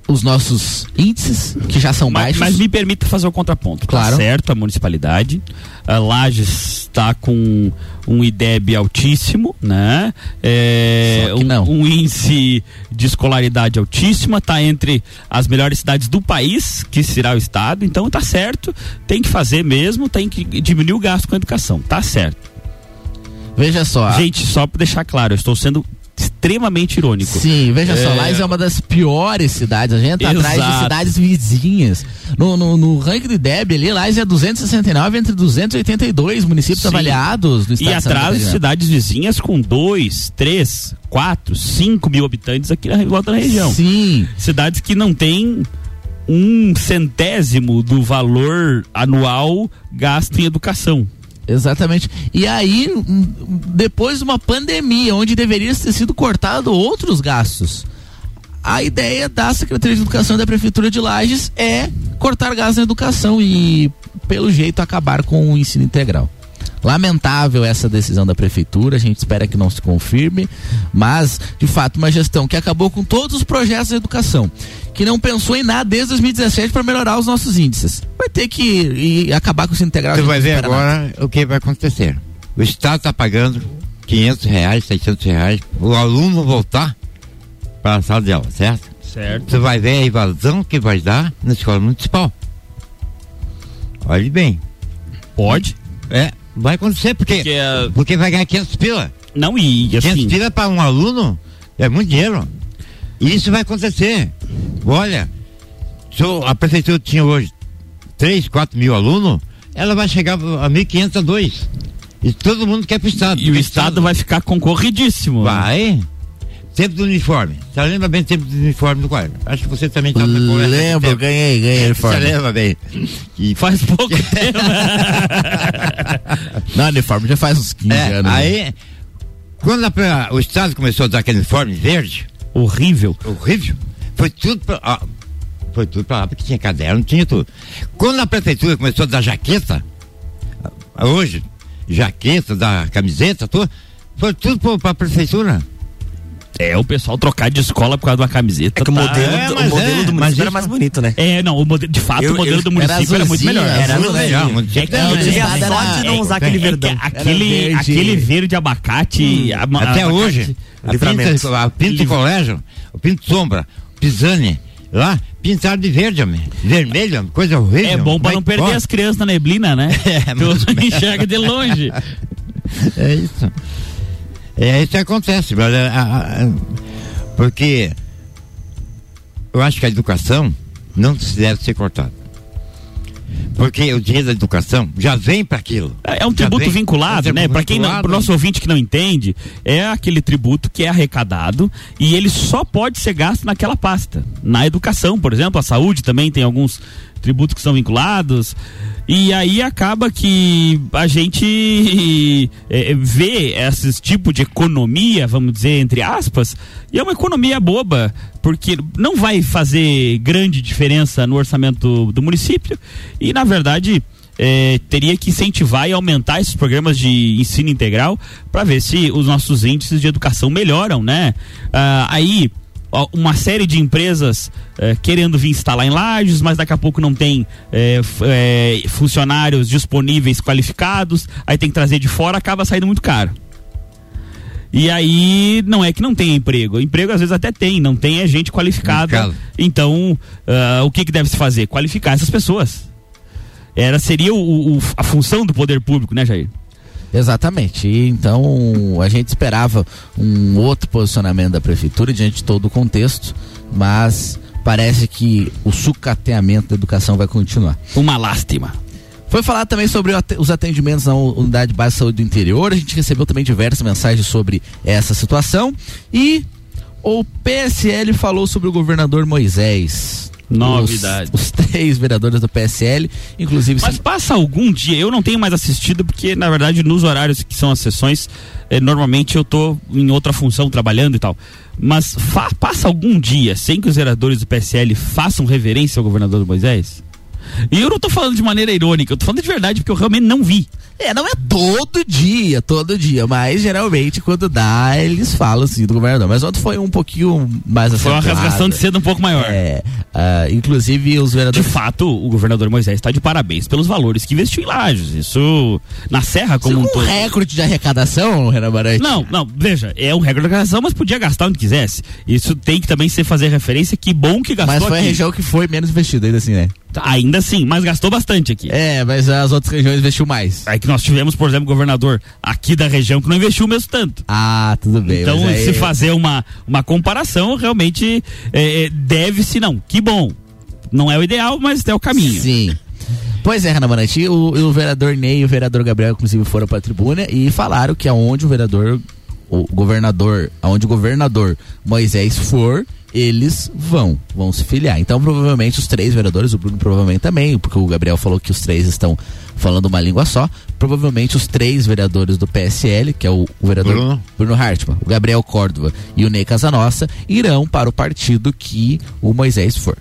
os nossos índices, que já são Mas, baixos. mas me permita fazer o contraponto. Claro. Tá certo, a municipalidade. A Lages está com um IDEB altíssimo, né? É, um, um índice de escolaridade altíssima, está entre as melhores cidades do país, que será o estado. Então tá certo, tem que fazer mesmo, tem que diminuir o gasto com a educação. Tá certo. Veja só. Gente, só para deixar claro, eu estou sendo extremamente irônico. Sim, veja só, É. Lages é uma das piores cidades. A gente tá atrás de Exato. cidades vizinhas. No, no, no ranking de DEB ali, Lages é 269 entre 282 municípios Sim. avaliados no E estado de Santa atrás de cidades vizinhas com 2, 3, 4, 5 mil habitantes aqui na volta da região. Sim. Cidades que não têm um centésimo do valor anual gasto em educação. Exatamente. E aí, depois de uma pandemia, onde deveria ter sido cortado outros gastos, a ideia da Secretaria de Educação da Prefeitura de Lages é cortar gastos na educação e, pelo jeito, acabar com o ensino integral. Lamentável essa decisão da prefeitura, a gente espera que não se confirme, mas de fato uma gestão que acabou com todos os projetos de educação, que não pensou em nada desde 2017 para melhorar os nossos índices. Vai ter que ir, acabar com ensino integral. Você vai ver espera nada. agora o que vai acontecer. O Estado está pagando 500 reais, 600 reais, o aluno voltar para a sala de aula, certo? Certo. Você vai ver a evasão que vai dar na escola municipal. Olhe bem. Pode? É, vai acontecer, porque, Porque, ah, porque vai ganhar 500 pila. Não, e 500 assim. pila para um aluno é muito dinheiro. E isso vai acontecer. Olha, se o- a prefeitura tinha hoje 3, 4 mil alunos, ela vai chegar a 1.500 a 2. E todo mundo quer pro Estado. E o porque Estado vai ficar concorridíssimo. Vai. Tempo do uniforme. Você lembra bem do tempo do uniforme do quadro? Acho que você também estava Lembro, ganhei, ganhei Você uniforme. lembra bem. E Faz pouco (laughs) tempo. Não, uniforme já faz uns 15 É, anos. né? aí, quando a- o Estado começou a dar aquele uniforme verde, Horrível. horrível, foi tudo pra, ah, foi tudo pra lá, porque tinha caderno, tinha tudo. Quando a prefeitura começou a dar jaqueta, hoje, jaqueta, da camiseta, tudo, foi tudo pro- pra prefeitura. É, o pessoal trocar de escola por causa de uma camiseta. É que o tá- modelo, É, o mas modelo é, do mas município era mais bonito, né? É, não, o modelo, de fato, Eu- o modelo eu- do município era, muito azulzinho, melhor. era Era azul, né? É que Não, Eu tive a Era- sorte de não usar aquele É verdão. aquele, verde. aquele verde abacate. a- Até abacate- hoje, a Livramento. pinta, de colégio, o pinto sombra, o pisane, lá, pintaram de verde, homem. Vermelho, homem, coisa horrível. É bom pra Como não perder as crianças na neblina, né? (laughs) É, mas- enxerga de longe. (laughs) É isso. É isso que acontece, mas, é, porque eu acho que a educação não deve ser cortada. Porque o dinheiro da educação já vem para aquilo. É um Já tributo vem- vinculado, é um né? Para quem não, pro nosso ouvinte que não entende, é aquele tributo que é arrecadado e ele só pode ser gasto naquela pasta. Na educação, por exemplo, a saúde também tem alguns tributos que são vinculados. E aí acaba que a gente eh, (laughs) vê esses tipos de economia, vamos dizer, entre aspas, e é uma economia boba, porque não vai fazer grande diferença no orçamento do, do município e, na verdade, eh, teria que incentivar e aumentar esses programas de ensino integral para ver se os nossos índices de educação melhoram, né? Ah, aí uma série de empresas eh, querendo vir instalar em lajes, mas daqui a pouco não tem eh, eh, funcionários disponíveis qualificados, aí tem que trazer de fora, acaba saindo muito caro. E aí não é que não tem emprego, emprego às vezes até tem, não tem é gente qualificada. Qualificado. Então, ah, o que que deve se fazer? Qualificar essas pessoas. Era seria o- o- a função do poder público, né, Jair? Exatamente. E então a gente esperava um outro posicionamento da prefeitura diante de todo o contexto, mas parece que o sucateamento da educação vai continuar. Uma lástima. Foi falar também sobre os atendimentos na unidade básica de saúde do interior. A gente recebeu também diversas mensagens sobre essa situação. E o PSL falou sobre o governador Moisés. Novidade. Os, os três vereadores do PSL, inclusive. Mas passa algum dia, eu não tenho mais assistido, porque na verdade nos horários que são as sessões, eh, normalmente eu tô em outra função trabalhando e tal. Mas fa- passa algum dia sem que os vereadores do PSL façam reverência ao governador Moisés? E eu não tô falando de maneira irônica, eu tô falando de verdade porque eu realmente não vi. É, não é todo dia, todo dia, mas geralmente quando dá, eles falam assim do governador. Mas ontem foi um pouquinho mais Foi uma rasgação de cedo um pouco maior. É, ah, inclusive os De vereadores. fato, o governador Moisés está de parabéns pelos valores que investiu em Lages. Isso na Serra como um um todo. recorde de arrecadação, Renan Barante? Não, não, veja, é um recorde da arrecadação, mas podia gastar onde quisesse. Isso tem que também ser fazer referência, que bom que gastou Mas foi a aqui. região que foi menos investida, ainda assim, né? Ainda assim, mas gastou bastante aqui. É, mas as outras regiões investiu mais. Aí que nós tivemos, por exemplo, governador aqui da região que não investiu mesmo tanto. Ah, tudo bem. Então, aí- se fazer uma, uma comparação, realmente é, é, deve-se não. Que bom. Não é o ideal, mas é o caminho. Sim. Pois é, Renan Manati, o, o vereador Ney e o vereador Gabriel, inclusive, foram para a tribuna e falaram que aonde o vereador, o governador, aonde o governador Moisés for, eles vão, vão se filiar. Então, provavelmente, os três vereadores, o Bruno provavelmente também, porque o Gabriel falou que os três estão falando uma língua só. Provavelmente os três vereadores do PSL, que é o, o vereador Bruno. Bruno Hartmann, o Gabriel Córdova e o Ney Casanossa, irão para o partido que o Moisés for.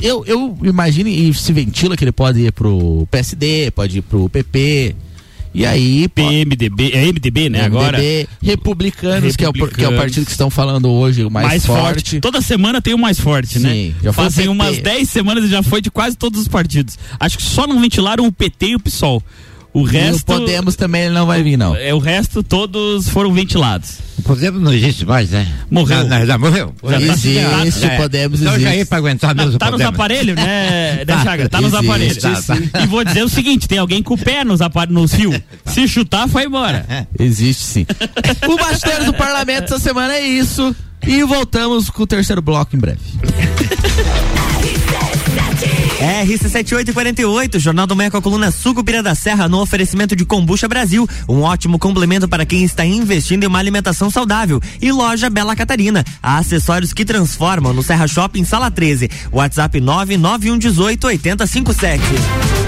Eu, eu imagino e se ventila que ele pode ir pro PSD, pode ir pro PP. E aí, PMDB, é MDB, né? MDB, Agora. republicanos, Que, é o, que é o Republicanos. partido que estão falando hoje, o mais, Mais, forte. forte. Toda semana tem o mais forte, né? Sim, já foi Fazem umas 10 semanas e já foi de quase todos os partidos. Acho que só não ventilaram o PT e o PSOL. O E resto. o Podemos também ele não vai vir, não. É, o resto todos foram ventilados. O Podemos não existe mais, né? Morreu. Já, já morreu. Já tá- Existe, Já é. o Podemos Então já existe. ia pra aguentar mesmo o Tá nos aparelhos, né, (laughs) né Tá, Chaga? Tá nos existe, aparelhos. tá, tá. E vou dizer o seguinte: tem alguém com o pé nos, apar nos fios. Se chutar, foi embora. (laughs) Existe sim. o Bastidores do Parlamento essa semana é isso. E voltamos com o terceiro bloco em breve. (laughs) RC7848, Jornal do Meia com a coluna Sucupira da Serra no oferecimento de Combucha Brasil, um ótimo complemento para quem está investindo em uma alimentação saudável. E loja Bela Catarina, há acessórios que transformam no Serra Shopping Sala 13. WhatsApp 99118 8057.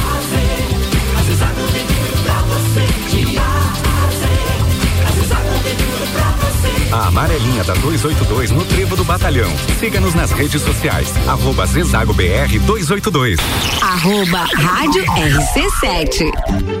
A amarelinha da 282 no Trevo do Batalhão. Siga-nos nas redes sociais. Arroba Zezago BR 282. Arroba Rádio RC7.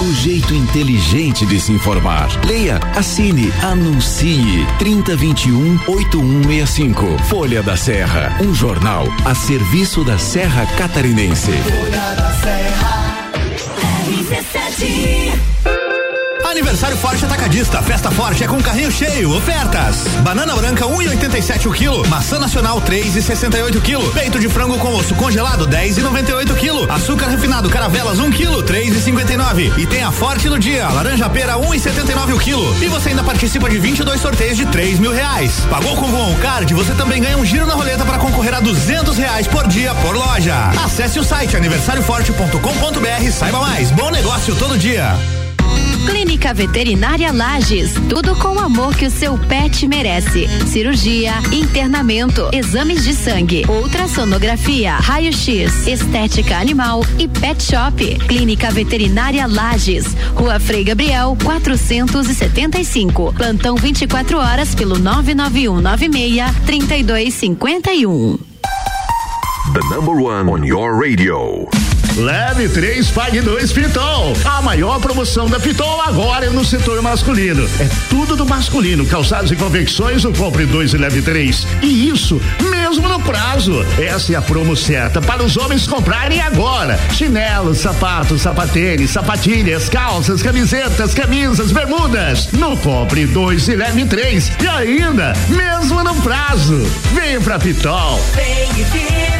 O jeito inteligente de se informar. Leia, assine, anuncie. 3021 8165. Folha da Serra. Um jornal a serviço da Serra Catarinense. Folha da Serra. RC7. Aniversário Forte Atacadista. Festa Forte é com carrinho cheio. Ofertas. Banana branca 1,87 o quilo. Maçã nacional 3,68 quilo. Peito de frango com osso congelado 10,98 quilo. Açúcar refinado Caravelas 1 quilo 3,59. E tem a Forte no dia. Laranja pera 1,79 o quilo. E você ainda participa de 22 sorteios de 3 mil reais. Pagou com o card? Você também ganha um giro na roleta para concorrer a 200 reais por dia por loja. Acesse o site aniversarioforte.com.br. Saiba mais. Bom negócio todo dia. Clínica Veterinária Lages, tudo com o amor que o seu pet merece. Cirurgia, internamento, exames de sangue, ultrassonografia, raio-x, estética animal e pet shop. Clínica Veterinária Lages, Rua Frei Gabriel, 475. Plantão 24 horas pelo 99196 3251. The number one on your radio. Leve 3, pague 2 Pitol. A maior promoção da Pitol agora é no setor masculino. É tudo do masculino. Calçados e confecções, o compre 2 e leve 3. E isso mesmo no prazo. Essa é a promo certa para os homens comprarem agora. Chinelos, sapatos, sapatênis, sapatilhas, calças, camisetas, camisas, bermudas. No compre 2 e leve 3. E ainda, mesmo no prazo. Venha pra Pitol. Vem e vem.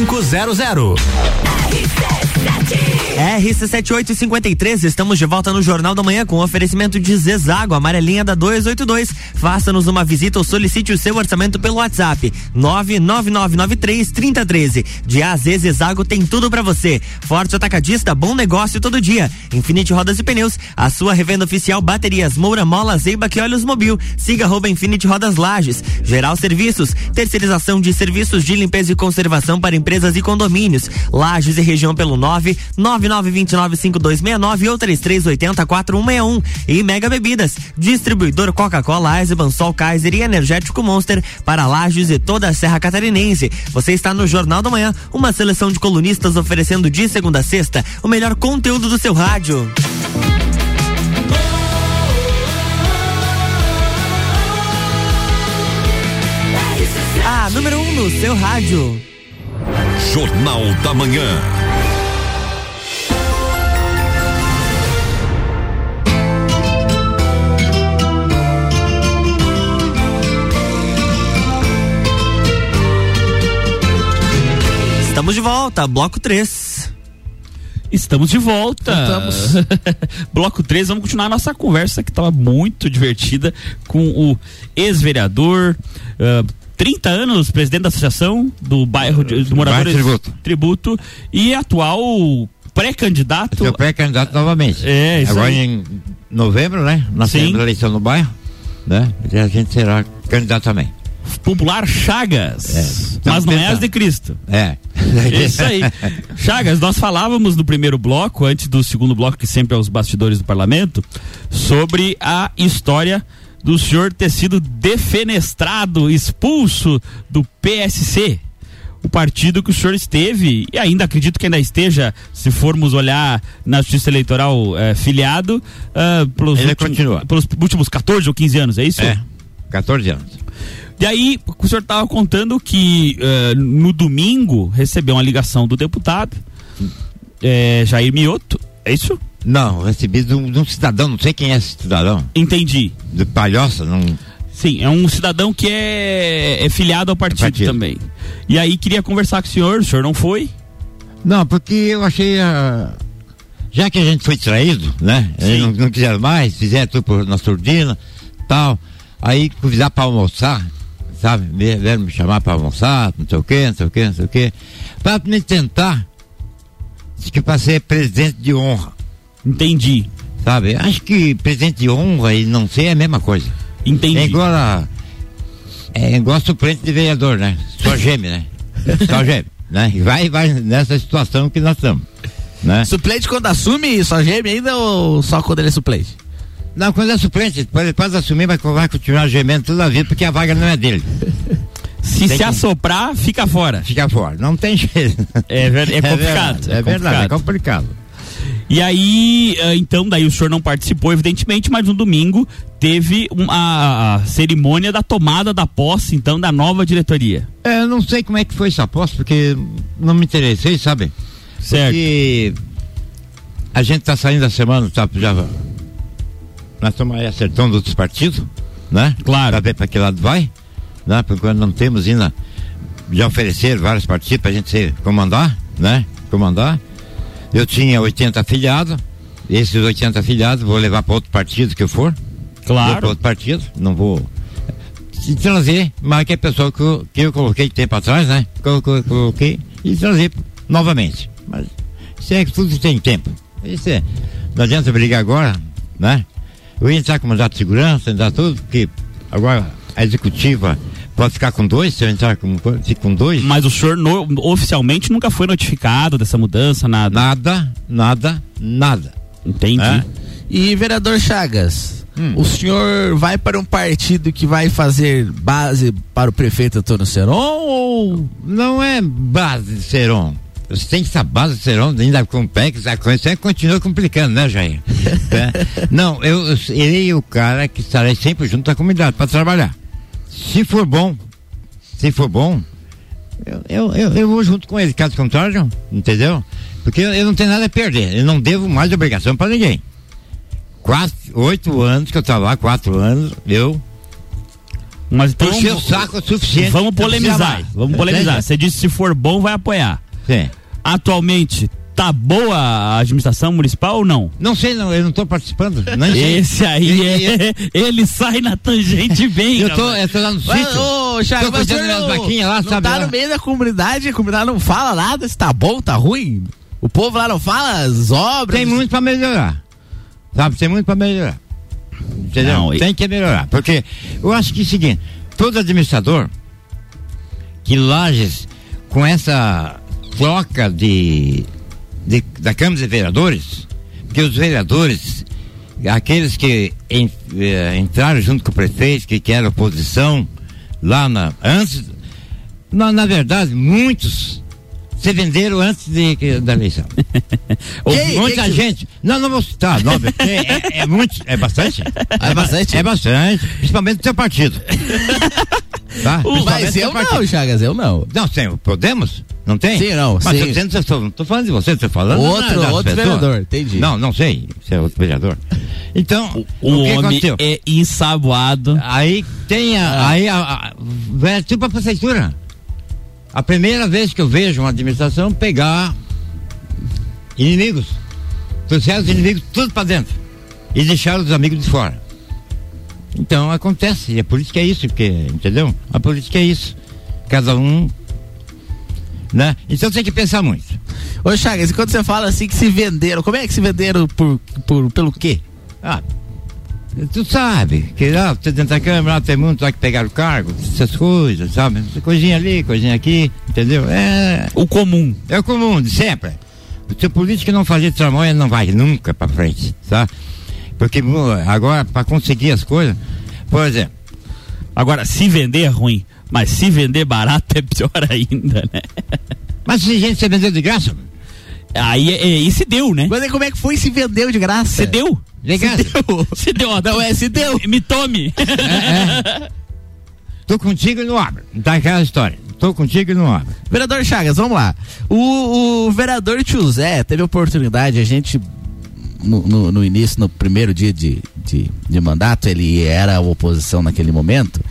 4500. RC7853, estamos de volta no Jornal da Manhã com oferecimento de Zezago, amarelinha da 282. Faça-nos uma visita ou solicite o seu orçamento pelo WhatsApp 99993 3013. De AZ Zezago tem tudo para você. Forte atacadista, bom negócio todo dia. Infinity Rodas e Pneus, a sua revenda oficial baterias Moura Mola, Zeiba que Olhos Mobil. Siga arroba Infinity Rodas Lages. Geral Serviços, terceirização de serviços de limpeza e conservação para empresas e condomínios. Lages e região pelo 9 99295269 ou 33804161. E Mega Bebidas, distribuidor Coca-Cola, Eisenbahn, Sol Kaiser e Energético Monster para Lages e toda a Serra Catarinense. Você está no Jornal da Manhã, uma seleção de colunistas oferecendo de segunda a sexta o melhor conteúdo do seu rádio. A número 1 um no seu rádio. Jornal da Manhã. Estamos de volta, bloco 3. Estamos de volta. Voltamos. (laughs) Bloco 3, vamos continuar a nossa conversa que estava muito divertida com o ex-vereador, ah, 30 anos, presidente da associação do bairro de, do Moradores Tributo. Tributo e atual pré-candidato. Sou pré-candidato novamente. É, isso Agora aí. em novembro, né? Sim. temos eleição no bairro, né? E a gente será candidato também. Popular Chagas. Mas não é as de Cristo. É. (laughs) Isso aí. Chagas, nós falávamos no primeiro bloco, antes do segundo bloco, que sempre é os bastidores do parlamento, sobre a história do senhor ter sido defenestrado, expulso do PSC. O partido que o senhor esteve, e ainda acredito que ainda esteja, se formos olhar na justiça eleitoral eh, filiado, ah, pelos, Ele últimos, continua. pelos últimos 14 ou 15 anos, é isso? É. 14 anos. E aí, o senhor estava contando que eh, no domingo recebeu uma ligação do deputado eh, Jair Mioto, é isso? Não, recebi de um, de um cidadão, não sei quem é esse cidadão. Entendi. De palhoça, não. Sim, é um cidadão que é, é filiado ao partido, partido. também. E aí queria conversar com o senhor, o senhor não foi? Não, porque eu achei. ah, já que a gente foi traído, né? Eles não, não quiseram mais, fizeram tudo por na surdina, tal. Aí convidar para almoçar, sabe? Vieram me chamar para almoçar, não sei o quê, não sei o quê, não sei o quê. Para me tentar, diz que para ser presidente de honra. Entendi. Sabe? Acho que presidente de honra e não ser é a mesma coisa. Entendi. É igual a. É igual suplente de vereador, né? Só geme, né? Só geme, né? E vai, vai nessa situação que nós estamos. Né? Suplente quando assume, só geme ainda ou só quando ele é suplente? Não, quando é suplente, depois, depois de assumir, vai, vai continuar gemendo toda a vida, porque a vaga não é dele. Se Tem se que- assoprar, fica fora. Fica fora. Não tem jeito. É, ver- é (laughs) complicado. verdade, É, verdade, é complicado. E aí, ah, então, daí o senhor não participou, evidentemente, mas no domingo teve uma cerimônia da tomada da posse, então, da nova diretoria. É, eu não sei como é que foi essa aposta, porque não me interessei, sabe? Certo. Porque a gente tá saindo da semana, tá, já, nós estamos aí acertando outros partidos, né? Claro. Pra ver pra que lado vai, né? Porque não temos ainda, já ofereceram vários partidos pra gente ser, comandar, né? Comandar. Eu tinha 80 afiliados, esses 80 afiliados vou levar para outro partido que eu for. Claro. Pra outro partido, não vou se trazer mais que a pessoa que eu, que eu coloquei tempo atrás, né? Que eu, que eu coloquei e trazer novamente. Mas isso é que tudo tem tempo. Isso é. Não adianta brigar agora, né? Eu ia entrar com mandato de segurança, entrar tudo, porque agora a executiva pode ficar com dois, se eu entrar com, com dois. Mas o senhor no- oficialmente nunca foi notificado dessa mudança, nada? Nada, nada, nada. Entendi. É. E vereador Chagas, Hum. o senhor vai para um partido que vai fazer base para o prefeito Antônio Seron ou Não é base de Seron. Você tem que estar base de Seron, ainda com o PEC, a coisa continua complicando, né, Jair? (laughs) É. Não, eu, eu serei o cara que estarei sempre junto à comunidade para trabalhar. Se for bom, se for bom, eu, eu, eu, eu vou junto com ele, caso contrário, entendeu? Porque eu, eu não tenho nada a perder, eu não devo mais obrigação para ninguém. Quatro, oito anos que eu estava lá, quatro anos, eu Mas então, o saco o suficiente. Vamos polemizar. Vamos polemizar. Você disse se for bom, vai apoiar. Sim. Atualmente, tá boa a administração municipal ou não? Não sei, não, eu não estou participando. Sei. Esse aí é. (laughs) Ele sai na tangente bem. Eu tô, eu tô lá no sítio. ô, Chagas, tô mas não, vaquinhas lá, não sabe? tá lá. no meio da comunidade, a comunidade não fala nada, se tá bom, tá ruim. O povo lá não fala as obras. Tem muito para melhorar. Sabe, tem muito para melhorar. Entendeu? Não, e- Tem que melhorar. Porque eu acho que é o seguinte, todo administrador que Lages, com essa troca de de- da Câmara de Vereadores, porque os vereadores, aqueles que en- eh, entraram junto com o prefeito, que, que era oposição, lá na. Antes. Na, na verdade, muitos se venderam antes de, que- da eleição. (laughs) Muita que- gente. Não, não vou citar nome, porque é, é muito. É bastante? É bastante? É bastante. Principalmente do seu partido. (laughs) tá? Principalmente Mas eu não, partido. Chagas, eu não. Não, tem, podemos? Não tem? Sim, não, Mas sim. dizendo, eu tô, não tô falando de você, tô falando Outro- das outro vereador, entendi. Não, não sei, você é outro vereador. Então, O, o, que homem aconteceu? é ensaboado. Aí tem a, Ah. aí a, a, vai tipo a prefeitura. A primeira vez que eu vejo uma administração pegar inimigos, trouxeram os inimigos tudo para dentro e deixaram os amigos de fora. Então acontece, e a política é isso, porque, entendeu? A política é isso. Cada um. Né? Então tem que pensar muito. Ô Chagas, e quando você fala assim que se venderam, como é que se venderam por, por, pelo quê? Ah, tu sabe, que lá você dentro da Câmara, lá tem muito lá que pegaram cargo, essas coisas, sabe? Coisinha ali, coisinha aqui, entendeu? É. O comum. É o comum, de sempre. O seu político não fazer tramóia não vai nunca pra frente, tá? Porque agora, pra conseguir as coisas, por exemplo. Agora, se vender é ruim, mas se vender barato é pior (laughs) ainda, né? Mas se gente se vendeu de graça? Aí, é, e se deu, né? Mas aí como é que foi se vendeu de graça? Se deu. De graça. Se deu. (laughs) Se deu, ó, Não, é, se deu. Me tome. (laughs) Tô contigo e não abre. Tá aquela história. Tô contigo e não abre. Vereador Chagas, vamos lá. O, o vereador Tio Zé teve a oportunidade, a gente, no, no- no início, no primeiro dia de, de, de mandato, ele era a oposição naquele momento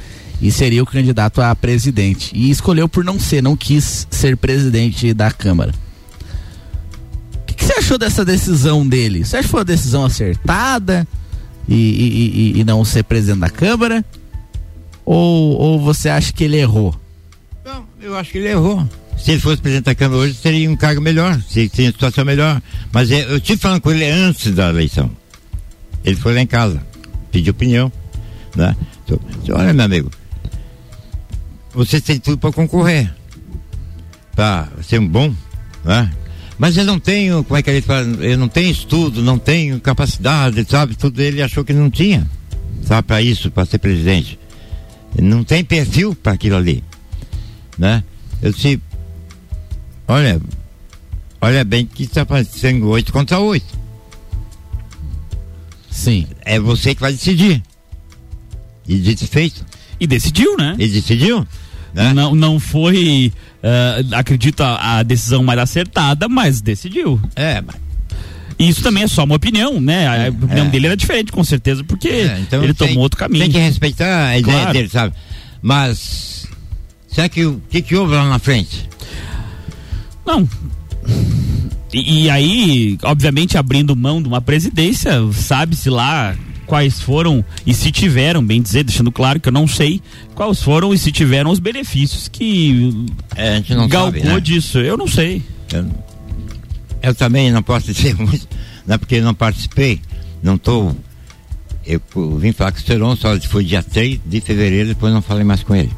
e seria o candidato a presidente. E escolheu por não ser, não quis ser presidente da Câmara. Você achou dessa decisão dele? Você acha que foi uma decisão acertada e, e- e- e não ser presidente da Câmara? Ou, ou você acha que ele errou? Não, eu acho que ele errou. Se ele fosse presidente da Câmara hoje, teria um cargo melhor, se- teria uma situação melhor. Mas é, eu estive falando com ele antes da eleição. Ele foi lá em casa, pediu opinião. Né? Então, disse, olha, meu amigo, você tem tudo para concorrer. Para ser um bom, né? Mas eu não tenho, como é que ele fala? Eu não tenho estudo, não tenho capacidade, sabe? Tudo ele achou que não tinha, sabe, para isso, para ser presidente. Não tem perfil para aquilo ali né? Eu disse, olha, olha bem que está sendo oito contra oito. Sim. É você que vai decidir. E dito e feito. E decidiu, né? E decidiu. Né? Não, não foi, ah, acredito, a, decisão mais acertada, mas decidiu. É, mas isso também é só uma opinião, né? A opinião é. dele era diferente, com certeza, porque É, então ele tem- tomou outro caminho. Tem que respeitar a ideia Claro. dele, sabe? Mas, será que o que, que houve lá na frente? Não. E, e aí, obviamente, abrindo mão de uma presidência, sabe-se lá quais foram e se tiveram, bem dizer, deixando claro que eu não sei quais foram e se tiveram os benefícios que É, a gente não galgou sabe, né? disso. Eu não sei. Eu, eu também não posso (laughs) dizer muito, não é porque não participei, não estou. Eu, eu vim falar com o Seron só foi dia 3 de fevereiro, depois não falei mais com ele.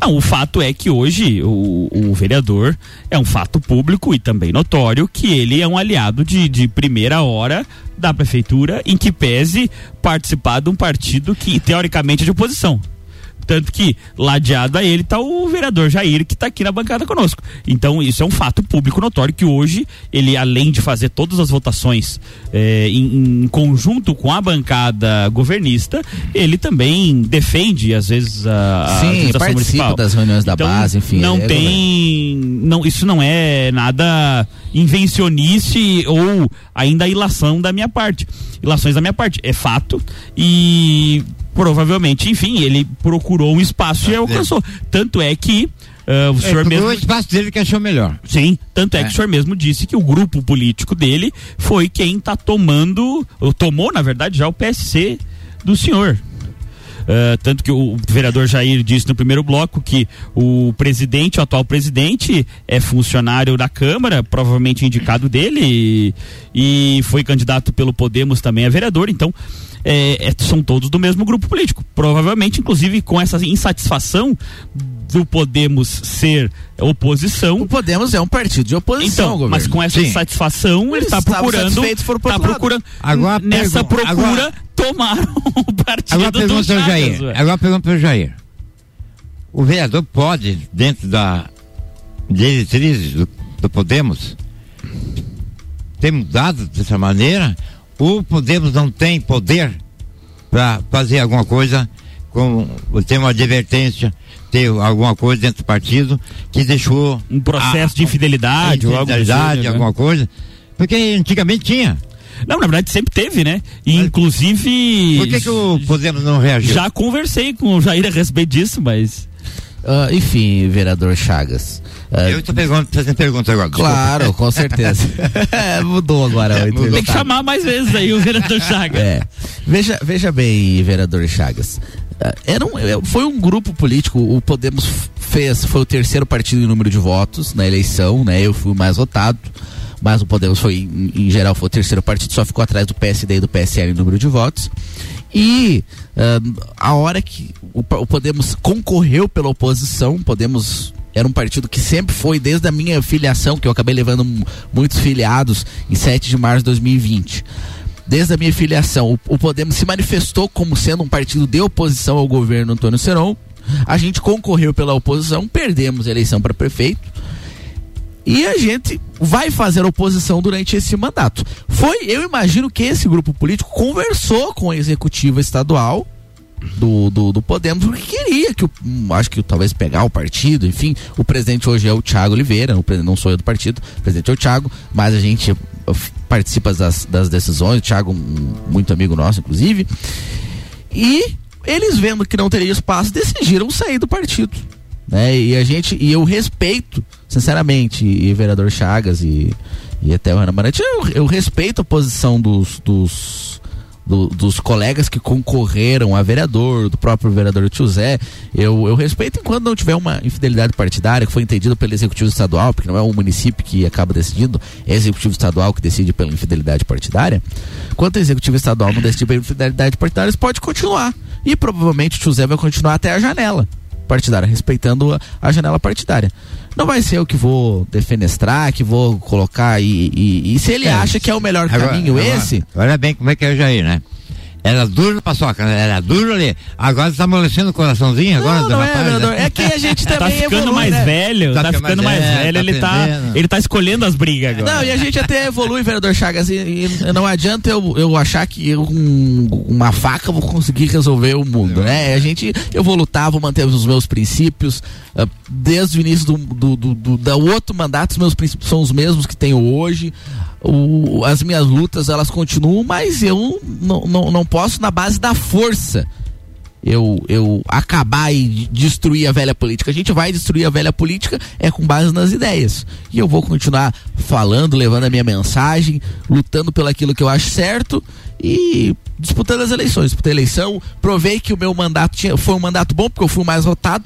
Não, o fato é que hoje o, o vereador é um fato público e também notório que ele é um aliado de, de primeira hora da prefeitura, em que pese participar de um partido que teoricamente é de oposição. Tanto que, ladeado a ele, está o vereador Jair, que está aqui na bancada conosco. Então, isso é um fato público notório que hoje, ele, além de fazer todas as votações eh, em, em conjunto com a bancada governista, ele também defende, às vezes, a, a Sim, administração participa municipal. das reuniões da Então, base, enfim. Não é tem. Não, isso não é nada invencionice ou ainda ilação da minha parte. Ilações da minha parte. É fato. E provavelmente, enfim, ele procurou um espaço e alcançou. Tanto é que. ah, o senhor É, mesmo. O espaço dele que achou melhor. Sim, tanto é, É. que o senhor mesmo disse que o grupo político dele foi quem está tomando, ou tomou, na verdade, já o PSC do senhor. Ah, tanto que o vereador Jair disse no primeiro bloco que o presidente, o atual presidente, é funcionário da Câmara, provavelmente indicado dele, e, e foi candidato pelo Podemos também a vereador. Então, é, é, são todos do mesmo grupo político. Provavelmente, inclusive, com essa insatisfação do Podemos ser oposição. O Podemos é um partido de oposição, então, mas com essa Sim. insatisfação, ele está procurando, tá procurando Agora nessa procura agora- tomar (laughs) o partido Agora do pergunta ao Chagas, Jair. ué. Agora pergunta para o Jair. O vereador pode, dentro da diretrizes do, do Podemos, ter mudado dessa maneira? O Podemos não tem poder para fazer alguma coisa, com ter uma advertência, ter alguma coisa dentro do partido que deixou um processo de infidelidade ou algo do infidelidade, né? alguma coisa? Porque antigamente tinha. Não, na verdade sempre teve, né? E inclusive. Por que, que o Podemos não reagiu? Já conversei com o Jair a respeito disso, mas. Ah, enfim, vereador Chagas. Ah, Eu estou fazendo pergunta agora. Claro, com certeza. (laughs) (laughs) Mudou agora. o Tem que chamar mais vezes aí o vereador Chagas. É. Veja, veja bem, vereador Chagas. Ah, Era um, é, foi um grupo político, o Podemos fez, foi o terceiro partido em número de votos na eleição, né? Eu fui o mais votado, mas o Podemos foi, em, geral, foi o terceiro partido, só ficou atrás do PSD e do PSL em número de votos. E ah, a hora que o, o Podemos concorreu pela oposição, Podemos era um partido que sempre foi, desde a minha filiação, que eu acabei levando mu- muitos filiados em 7 de março de 2020 desde a minha filiação, o Podemos se manifestou como sendo um partido de oposição ao governo Antônio Seron. A gente concorreu pela oposição, perdemos a eleição para prefeito. E a gente vai fazer oposição durante esse mandato. Foi, eu imagino que esse grupo político conversou com a executiva estadual do, do, do Podemos, porque queria que, o, acho que talvez pegar o partido, enfim, o presidente hoje é o Thiago Oliveira, o não sou eu do partido, o presidente é o Thiago, mas a gente uh, participa das, das decisões, o Thiago, um, muito amigo nosso, inclusive, e eles vendo que não teria espaço, decidiram sair do partido. Né? E a gente, e eu respeito, sinceramente, e, vereador Chagas e, e até o Ana Marante, eu, eu respeito a posição dos, dos, do- dos colegas que concorreram a vereador, do próprio vereador Tio Zé. Eu, eu respeito enquanto não tiver uma infidelidade partidária que foi entendida pelo executivo estadual, porque não é o município que acaba decidindo, é o executivo estadual que decide pela infidelidade partidária. Quanto o executivo estadual não decide pela infidelidade partidária, isso pode continuar. E provavelmente o Tio Zé vai continuar até a janela partidária, respeitando a, a janela partidária. Não vai ser eu que vou defenestrar, que vou colocar e, e- e se ele É. acha que é o melhor Agora- caminho agora- esse, Olha bem como é que é o Jair, né? Era duro paçoca, né? Era duro ali. Agora você tá amolecendo o coraçãozinho agora Não, do não é, rapaz, né? vereador. É que a gente Tá também ficando evolui, mais né? velho, tá, ficando mais, velho, ele tá, aprendendo. ele tá escolhendo as brigas agora. Não, e a gente até evolui, vereador Chagas, e, e não adianta eu, eu achar que eu, com uma faca vou conseguir resolver o mundo, né? A gente, eu vou lutar, vou manter os meus princípios, ah, desde o início do, do, do, do- da outro mandato, os meus princípios são os mesmos que tenho hoje, O- as minhas lutas elas continuam, mas eu não, não, não posso na base da força eu, eu acabar e de- destruir a velha política. A gente vai destruir a velha política é com base nas ideias. E eu vou continuar falando, levando a minha mensagem, lutando pelo aquilo que eu acho certo e disputando as eleições. Disputei eleição, provei que o meu mandato tinha, foi um mandato bom, porque eu fui mais votado.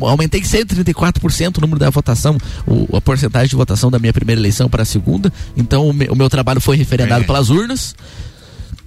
Aumentei 134% o número da votação, o- a porcentagem de votação da minha primeira eleição para a segunda. Então o, me- o meu trabalho foi referendado É. pelas urnas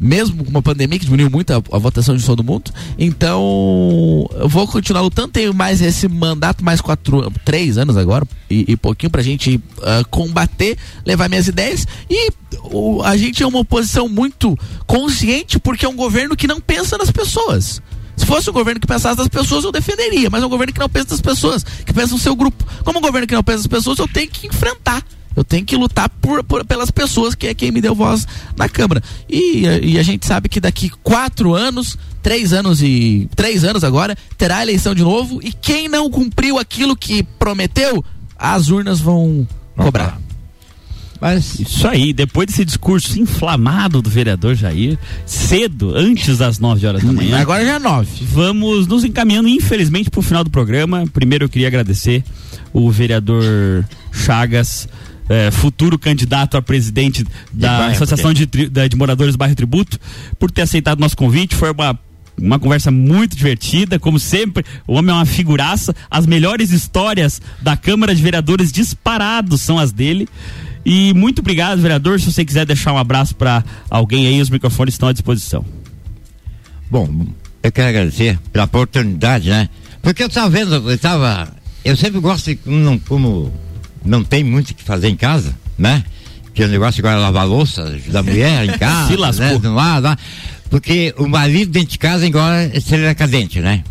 mesmo com uma pandemia que diminuiu muito a, a votação de todo mundo. Então, eu vou continuar lutando. Tenho mais esse mandato, mais quatro, três anos agora, e, e pouquinho pra gente ah, combater, levar minhas ideias. E o- a gente é uma oposição muito consciente, porque é um governo que não pensa nas pessoas. Se fosse um governo que pensasse nas pessoas, eu defenderia. Mas é um governo que não pensa nas pessoas, que pensa no seu grupo. Como um governo que não pensa nas pessoas, eu tenho que enfrentar. Eu tenho que lutar por, por- pelas pessoas, que é quem me deu voz na Câmara. E, e a gente sabe que daqui quatro anos, três anos e. três anos agora, terá eleição de novo. E quem não cumpriu aquilo que prometeu, as urnas vão cobrar. Mas isso aí, depois desse discurso inflamado do vereador Jair, cedo, antes das 9 horas da manhã. Agora já é 9. Vamos nos encaminhando, infelizmente, para o final do programa. Primeiro eu queria agradecer o vereador Chagas. eh, futuro candidato a presidente da bairro, Associação de, da- de Moradores do Bairro Tributo, por ter aceitado nosso convite. Foi uma, uma conversa muito divertida, como sempre. O homem é uma figuraça. As melhores histórias da Câmara de Vereadores disparados são as dele. E muito obrigado, vereador. Se você quiser deixar um abraço para alguém aí, os microfones estão à disposição. Bom, eu quero agradecer pela oportunidade, né? Porque eu estava vendo, eu estava. Eu sempre gosto de, não, como não tem muito o que fazer em casa, né? Que o negócio agora é lavar louça, ajudar a (laughs) mulher em casa. Se lascou. Né? Lado, lá. Porque o marido dentro de casa agora é estrela cadente, né?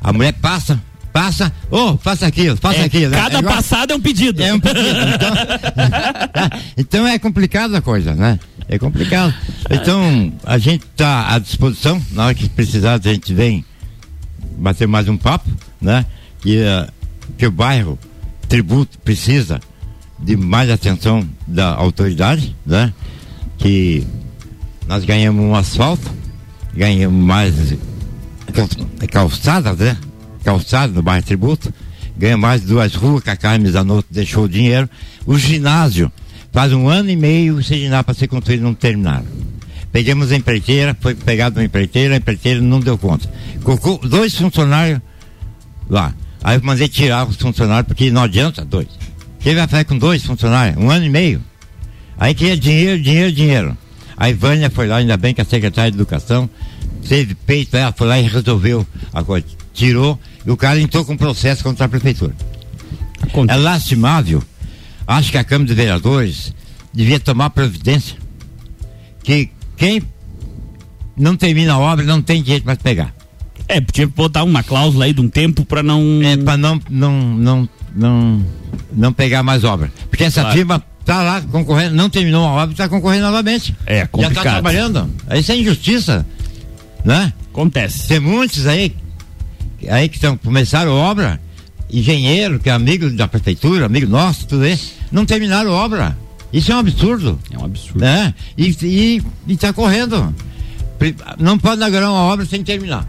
A mulher passa, passa, ô, faça aquilo, faça É, aquilo. cada Agora- passada é um pedido. É um pedido. Então, (laughs) então é complicado a coisa, né? É complicado. Então, a gente está à disposição, na hora que precisar, a gente vem bater mais um papo, né? Que, eh, que o bairro tributo precisa de mais atenção da autoridade, né? Que nós ganhamos um asfalto, ganhamos mais cal- calçada, né? Calçada no bairro Tributo, ganha mais duas ruas que a Carmen Zanotto deixou o dinheiro. O ginásio, faz um ano e meio esse ginásio para ser construído não terminaram. Pegamos a empreiteira, foi pegado uma empreiteira, a empreiteira não deu conta. Colocou dois funcionários lá. Aí eu mandei tirar os funcionários, porque não adianta dois. Quem vai fazer com dois funcionários? Um ano e meio. Aí queria dinheiro, dinheiro, dinheiro. A Ivânia foi lá, ainda bem que a secretária de Educação teve peito, ela foi lá e resolveu a coisa. Tirou e o cara entrou com processo contra a prefeitura. É lastimável. Acho que a Câmara de Vereadores devia tomar providência que quem não termina a obra não tem direito mais pegar. É, podia botar uma cláusula aí de um tempo pra não. É, pra não, não, não, não, não pegar mais obra. Porque essa Claro. firma tá lá concorrendo, não terminou a obra e tá concorrendo novamente. É, Já complicado. tá trabalhando. Isso é injustiça, né? Acontece. Tem muitos aí, aí que estão, começaram a obra, engenheiro, que é amigo da prefeitura, amigo nosso, tudo isso, não terminaram a obra. Isso é um absurdo. É um absurdo. Né? E, e, e tá correndo. Não pode inaugurar uma obra sem terminar.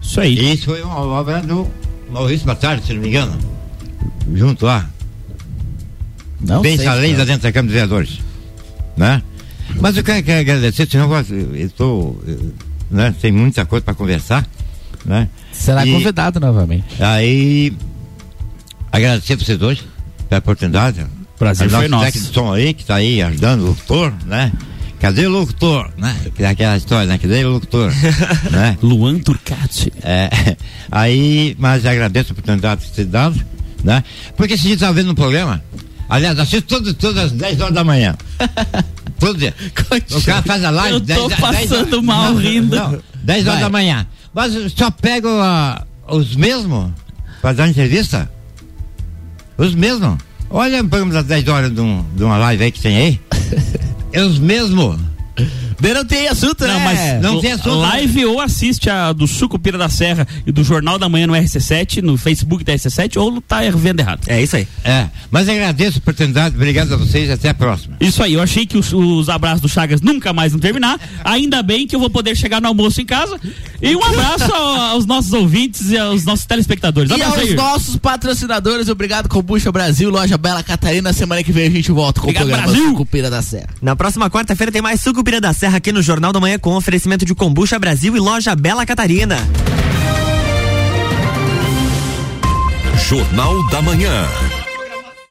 Isso aí. Isso foi uma obra do Maurício Batalha, se não me engano. Junto lá. Não Bem sei, cara. lá dentro da Câmara dos Vereadores. Né? Mas eu quero, quero agradecer, senão eu estou. Né? Tem muita coisa para conversar. Né? Será E convidado novamente. Aí. Agradecer vocês dois pela oportunidade. Prazer A foi nosso. de som aí, que está aí ajudando o locutor, né? Cadê o locutor? Né? Que aquela história, né? Cadê o locutor? (laughs) né? Luan Turcati. É, aí, mas agradeço a oportunidade de ter dado, né? Porque esse dia estava vendo um programa, aliás, assisto todo, todas as 10 horas da manhã. Todo dia. (laughs) O cara faz a live. Eu 10 tô 10 passando mal não, rindo. Não, 10 horas Vai. da manhã. Mas só pego a- os mesmos para dar entrevista? Os mesmos. Olha programa das 10 horas de, um- de uma live aí que tem aí. (laughs) É os mesmos. Daí não tem assunto, Não, né? mas Não tem assunto. live ou assiste a do Sucupira da Serra e do Jornal da Manhã no RC7, no Facebook da RC7, ou tá vendo errado. É isso aí. É, mas agradeço a oportunidade, obrigado a vocês e até a próxima. Isso aí, eu achei que os, os abraços do Chagas nunca mais vão terminar. Ainda bem que eu vou poder chegar no almoço em casa. E um abraço ao- aos nossos ouvintes e aos nossos telespectadores. E Abraço aos aí. nossos patrocinadores, obrigado Combucha Brasil, Loja Bela Catarina. Semana que vem a gente volta com Obrigado, o programa Brasil. Sucupira da Serra. Na próxima quarta-feira tem mais Sucupira da Serra aqui no Jornal da Manhã com oferecimento de Combucha Brasil e Loja Bela Catarina. Jornal da Manhã.